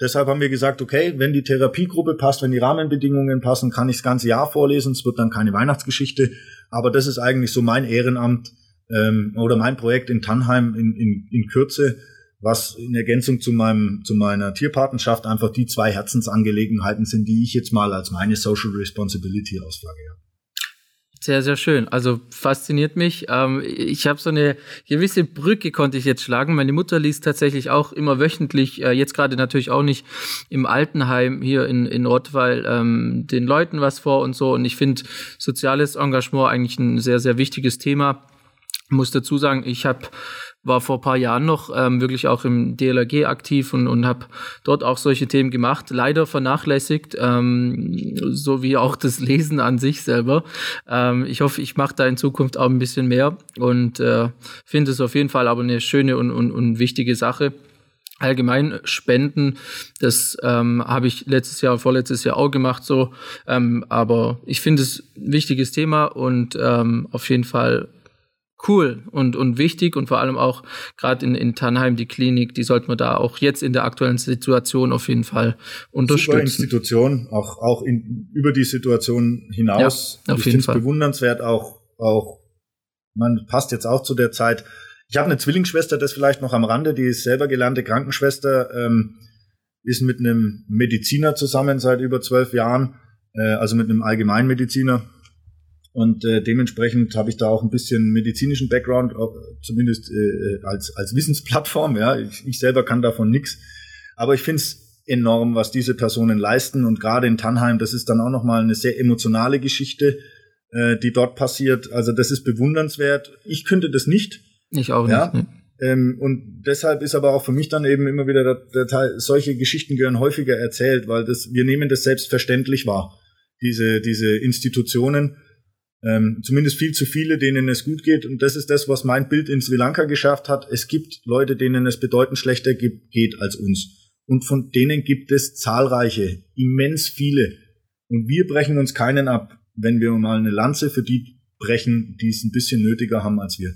Deshalb haben wir gesagt, okay, wenn die Therapiegruppe passt, wenn die Rahmenbedingungen passen, kann ich das ganze Jahr vorlesen. Es wird dann keine Weihnachtsgeschichte. Aber das ist eigentlich so mein Ehrenamt ähm, oder mein Projekt in Tannheim in, in, in Kürze was in Ergänzung zu meinem zu meiner Tierpatenschaft einfach die zwei Herzensangelegenheiten sind, die ich jetzt mal als meine Social Responsibility ausflagge. Sehr, sehr schön. Also fasziniert mich. Ähm, ich habe so eine gewisse Brücke konnte ich jetzt schlagen. Meine Mutter liest tatsächlich auch immer wöchentlich, äh, jetzt gerade natürlich auch nicht im Altenheim hier in, in Rottweil, ähm, den Leuten was vor und so. Und ich finde soziales Engagement eigentlich ein sehr, sehr wichtiges Thema. Muss dazu sagen, ich habe war vor paar Jahren noch ähm, wirklich auch im DLRG aktiv und, und habe dort auch solche Themen gemacht. Leider vernachlässigt, ähm, so wie auch das Lesen an sich selber. Ähm, ich hoffe, ich mache da in Zukunft auch ein bisschen mehr und äh, finde es auf jeden Fall aber eine schöne und, und, und wichtige Sache allgemein Spenden, das ähm, habe ich letztes Jahr, vorletztes Jahr auch gemacht so, ähm, aber ich finde es ein wichtiges Thema und ähm, auf jeden Fall cool und, und wichtig und vor allem auch gerade in, in Tannheim, die Klinik, die sollte man da auch jetzt in der aktuellen Situation auf jeden Fall unterstützen. Super Institution, auch, auch in, über die Situation hinaus. Ja, auf ich finde es bewundernswert, auch, auch, man passt jetzt auch zu der Zeit. Ich habe eine Zwillingsschwester, das vielleicht noch am Rande, die ist selber gelernte Krankenschwester, ähm, ist mit einem Mediziner zusammen seit über zwölf Jahren, äh, also mit einem Allgemeinmediziner und äh, dementsprechend habe ich da auch ein bisschen medizinischen Background, zumindest äh, als, als Wissensplattform. Ja, ich, ich selber kann davon nichts. Aber ich finde es enorm, was diese Personen leisten. Und gerade in Tannheim, das ist dann auch nochmal eine sehr emotionale Geschichte, äh, die dort passiert. Also das ist bewundernswert. Ich könnte das nicht. Ich auch ja? nicht. Ähm, und deshalb ist aber auch für mich dann eben immer wieder der, der Teil, solche Geschichten gehören häufiger erzählt, weil das, wir nehmen das selbstverständlich wahr. Diese, diese Institutionen ähm, zumindest viel zu viele, denen es gut geht. Und das ist das, was mein Bild in Sri Lanka geschafft hat. Es gibt Leute, denen es bedeutend schlechter geht als uns. Und von denen gibt es zahlreiche, immens viele. Und wir brechen uns keinen ab, wenn wir mal eine Lanze für die brechen, die es ein bisschen nötiger haben als wir.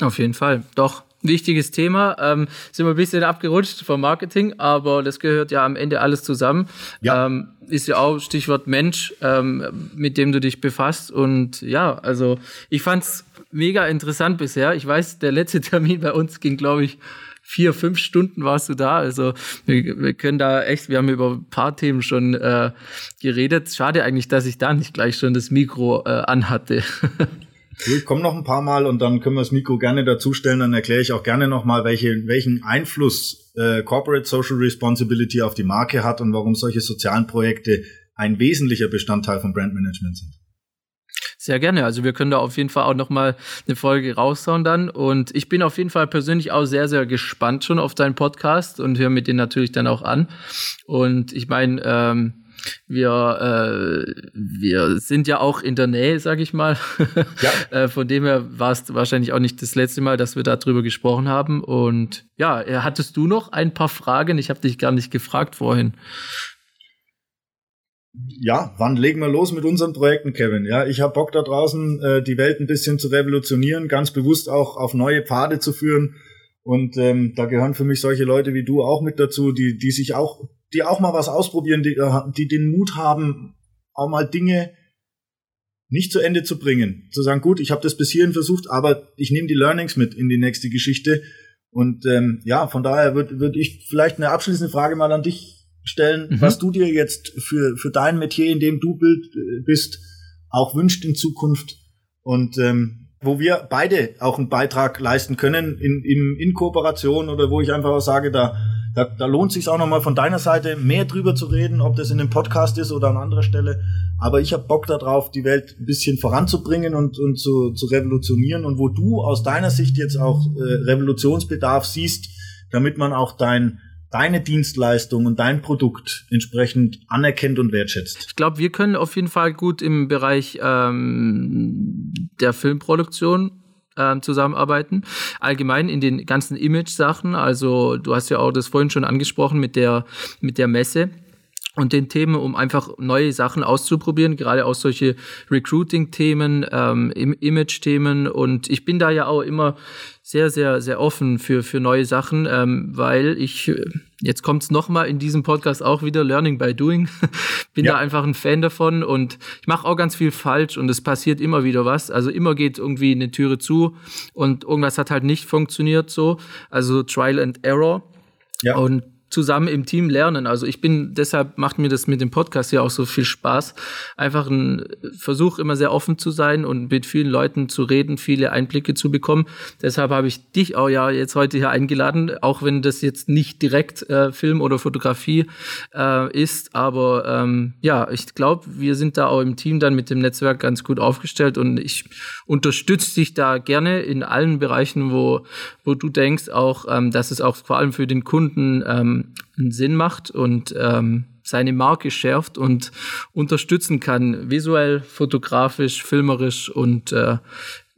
Auf jeden Fall, doch. Wichtiges Thema. Ähm, sind wir ein bisschen abgerutscht vom Marketing, aber das gehört ja am Ende alles zusammen. Ja. Ähm, ist ja auch Stichwort Mensch, ähm, mit dem du dich befasst. Und ja, also ich fand's mega interessant bisher. Ich weiß, der letzte [laughs] Termin bei uns ging, glaube ich, vier, fünf Stunden warst du da. Also wir, wir können da echt, wir haben über ein paar Themen schon äh, geredet. Schade eigentlich, dass ich da nicht gleich schon das Mikro äh, anhatte. [laughs] Ich komme noch ein paar Mal und dann können wir das Mikro gerne dazustellen. Dann erkläre ich auch gerne nochmal, welche, welchen Einfluss äh, Corporate Social Responsibility auf die Marke hat und warum solche sozialen Projekte ein wesentlicher Bestandteil von Brandmanagement sind. Sehr gerne. Also wir können da auf jeden Fall auch noch mal eine Folge raushauen dann. Und ich bin auf jeden Fall persönlich auch sehr, sehr gespannt schon auf deinen Podcast und höre mir den natürlich dann auch an. Und ich meine, ähm, wir, äh, wir sind ja auch in der Nähe, sag ich mal. [laughs] Ja. äh, von dem her war es wahrscheinlich auch nicht das letzte Mal, dass wir darüber gesprochen haben. Und ja, äh, hattest du noch ein paar Fragen? Ich habe dich gar nicht gefragt vorhin. Ja, wann legen wir los mit unseren Projekten, Kevin? Ja, ich habe Bock da draußen, äh, die Welt ein bisschen zu revolutionieren, ganz bewusst auch auf neue Pfade zu führen. Und ähm, da gehören für mich solche Leute wie du auch mit dazu, die, die sich auch die auch mal was ausprobieren, die, äh, die den Mut haben, auch mal Dinge nicht zu Ende zu bringen. Zu sagen, gut, ich habe das bis hierhin versucht, aber ich nehme die Learnings mit in die nächste Geschichte. Und ähm, ja, von daher würde würd ich vielleicht eine abschließende Frage mal an dich stellen, mhm. was du dir jetzt für, für dein Metier, in dem du Bild, äh, bist, auch wünscht in Zukunft. Und ähm, wo wir beide auch einen Beitrag leisten können in, in, in Kooperation oder wo ich einfach auch sage, da da, da lohnt sich auch nochmal von deiner Seite mehr drüber zu reden, ob das in einem Podcast ist oder an anderer Stelle. Aber ich habe Bock darauf, die Welt ein bisschen voranzubringen und, und zu, zu revolutionieren. Und wo du aus deiner Sicht jetzt auch äh, Revolutionsbedarf siehst, damit man auch dein, deine Dienstleistung und dein Produkt entsprechend anerkennt und wertschätzt? Ich glaube, wir können auf jeden Fall gut im Bereich ähm, der Filmproduktion äh, zusammenarbeiten. Allgemein in den ganzen Image-Sachen. Also du hast ja auch das vorhin schon angesprochen mit der, mit der Messe und den Themen, um einfach neue Sachen auszuprobieren, gerade auch solche Recruiting-Themen, ähm, Image-Themen. Und ich bin da ja auch immer sehr, sehr, sehr offen für, für neue Sachen, ähm, weil ich, jetzt kommt es nochmal in diesem Podcast auch wieder, Learning by Doing. [laughs] bin ja. da einfach ein Fan davon und ich mache auch ganz viel falsch und es passiert immer wieder was. Also immer geht irgendwie eine Türe zu und irgendwas hat halt nicht funktioniert so. Also Trial and Error. Ja. Und zusammen im Team lernen. Also ich bin, deshalb macht mir das mit dem Podcast ja auch so viel Spaß. Einfach ein Versuch, immer sehr offen zu sein und mit vielen Leuten zu reden, viele Einblicke zu bekommen. Deshalb habe ich dich auch ja jetzt heute hier eingeladen, auch wenn das jetzt nicht direkt äh, Film oder Fotografie äh, ist. Aber ähm, ja, ich glaube, wir sind da auch im Team dann mit dem Netzwerk ganz gut aufgestellt und ich unterstütze dich da gerne in allen Bereichen, wo, wo du denkst, auch, ähm, dass es auch vor allem für den Kunden ähm, einen Sinn macht und ähm, seine Marke schärft und unterstützen kann, visuell, fotografisch, filmerisch und äh,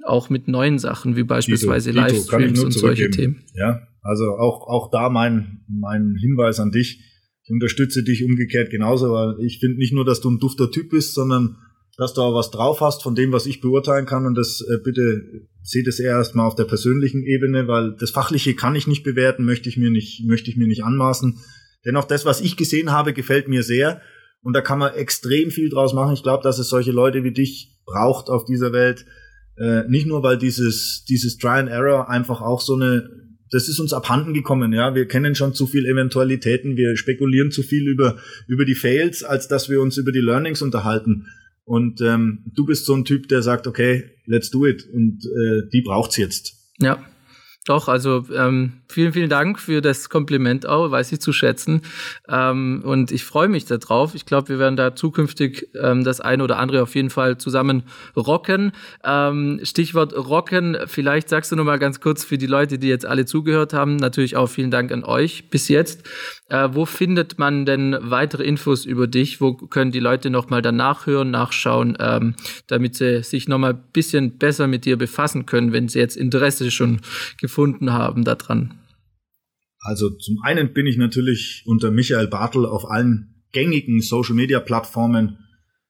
auch mit neuen Sachen, wie beispielsweise Dito, Livestreams und solche Themen. Ja, also auch, auch da mein, mein Hinweis an dich. Ich unterstütze dich umgekehrt genauso, weil ich finde nicht nur, dass du ein dufter Typ bist, sondern dass du auch was drauf hast von dem, was ich beurteilen kann. Und das äh, bitte seht es eher erstmal auf der persönlichen Ebene, weil das Fachliche kann ich nicht bewerten, möchte ich mir nicht, möchte ich mir nicht anmaßen. Dennoch das, was ich gesehen habe, gefällt mir sehr. Und da kann man extrem viel draus machen. Ich glaube, dass es solche Leute wie dich braucht auf dieser Welt. Äh, nicht nur, weil dieses, dieses Try and Error einfach auch so eine, das ist uns abhanden gekommen, ja. Wir kennen schon zu viel Eventualitäten, wir spekulieren zu viel über, über die Fails, als dass wir uns über die Learnings unterhalten. Und ähm, du bist so ein Typ, der sagt, okay, let's do it. Und äh, die braucht's jetzt. Ja, doch, also ähm, vielen, vielen Dank für das Kompliment auch, weiß ich zu schätzen. Ähm, und ich freue mich darauf. Ich glaube, wir werden da zukünftig ähm, das eine oder andere auf jeden Fall zusammen rocken. Ähm, Stichwort rocken, vielleicht sagst du noch mal ganz kurz für die Leute, die jetzt alle zugehört haben, natürlich auch vielen Dank an euch bis jetzt. Äh, wo findet man denn weitere Infos über dich? Wo können die Leute noch mal danach hören, nachschauen, ähm, damit sie sich noch mal ein bisschen besser mit dir befassen können, wenn sie jetzt Interesse schon gefunden haben daran? Also zum einen bin ich natürlich unter Michael Bartel auf allen gängigen Social Media Plattformen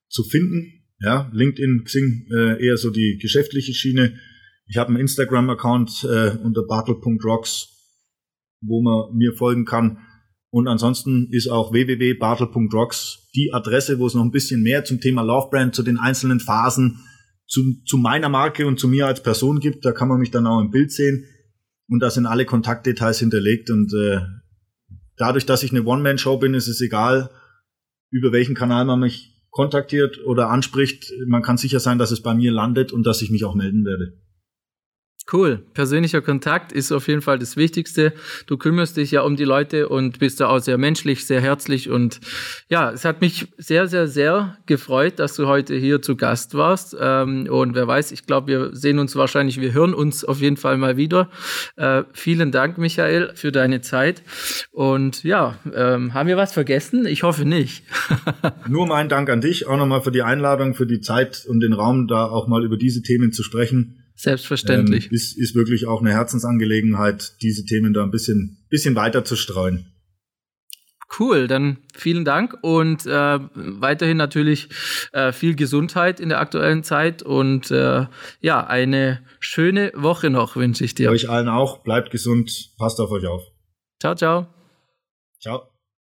zu finden. Ja, LinkedIn, Xing, äh, eher so die geschäftliche Schiene. Ich habe einen Instagram-Account äh, unter bartel.rocks, wo man mir folgen kann. Und ansonsten ist auch www.bartel.rocks die Adresse, wo es noch ein bisschen mehr zum Thema Love Brand, zu den einzelnen Phasen, zu, zu meiner Marke und zu mir als Person gibt. Da kann man mich dann auch im Bild sehen. Und da sind alle Kontaktdetails hinterlegt. Und äh, dadurch, dass ich eine One-Man-Show bin, ist es egal, über welchen Kanal man mich kontaktiert oder anspricht. Man kann sicher sein, dass es bei mir landet und dass ich mich auch melden werde. Cool. Persönlicher Kontakt ist auf jeden Fall das Wichtigste. Du kümmerst dich ja um die Leute und bist da auch sehr menschlich, sehr herzlich. Und ja, es hat mich sehr, sehr, sehr gefreut, dass du heute hier zu Gast warst. Ähm, und wer weiß, ich glaube, wir sehen uns wahrscheinlich, wir hören uns auf jeden Fall mal wieder. Äh, vielen Dank, Michael, für deine Zeit. Und ja, ähm, haben wir was vergessen? Ich hoffe nicht. [laughs] Nur mein Dank an dich, auch nochmal für die Einladung, für die Zeit und den Raum, da auch mal über diese Themen zu sprechen. Selbstverständlich. Ähm, ist, ist wirklich auch eine Herzensangelegenheit, diese Themen da ein bisschen, bisschen weiter zu streuen. Cool, dann vielen Dank und äh, weiterhin natürlich äh, viel Gesundheit in der aktuellen Zeit und äh, ja, eine schöne Woche noch wünsche ich dir. Euch allen auch, bleibt gesund, passt auf euch auf. Ciao, ciao. Ciao.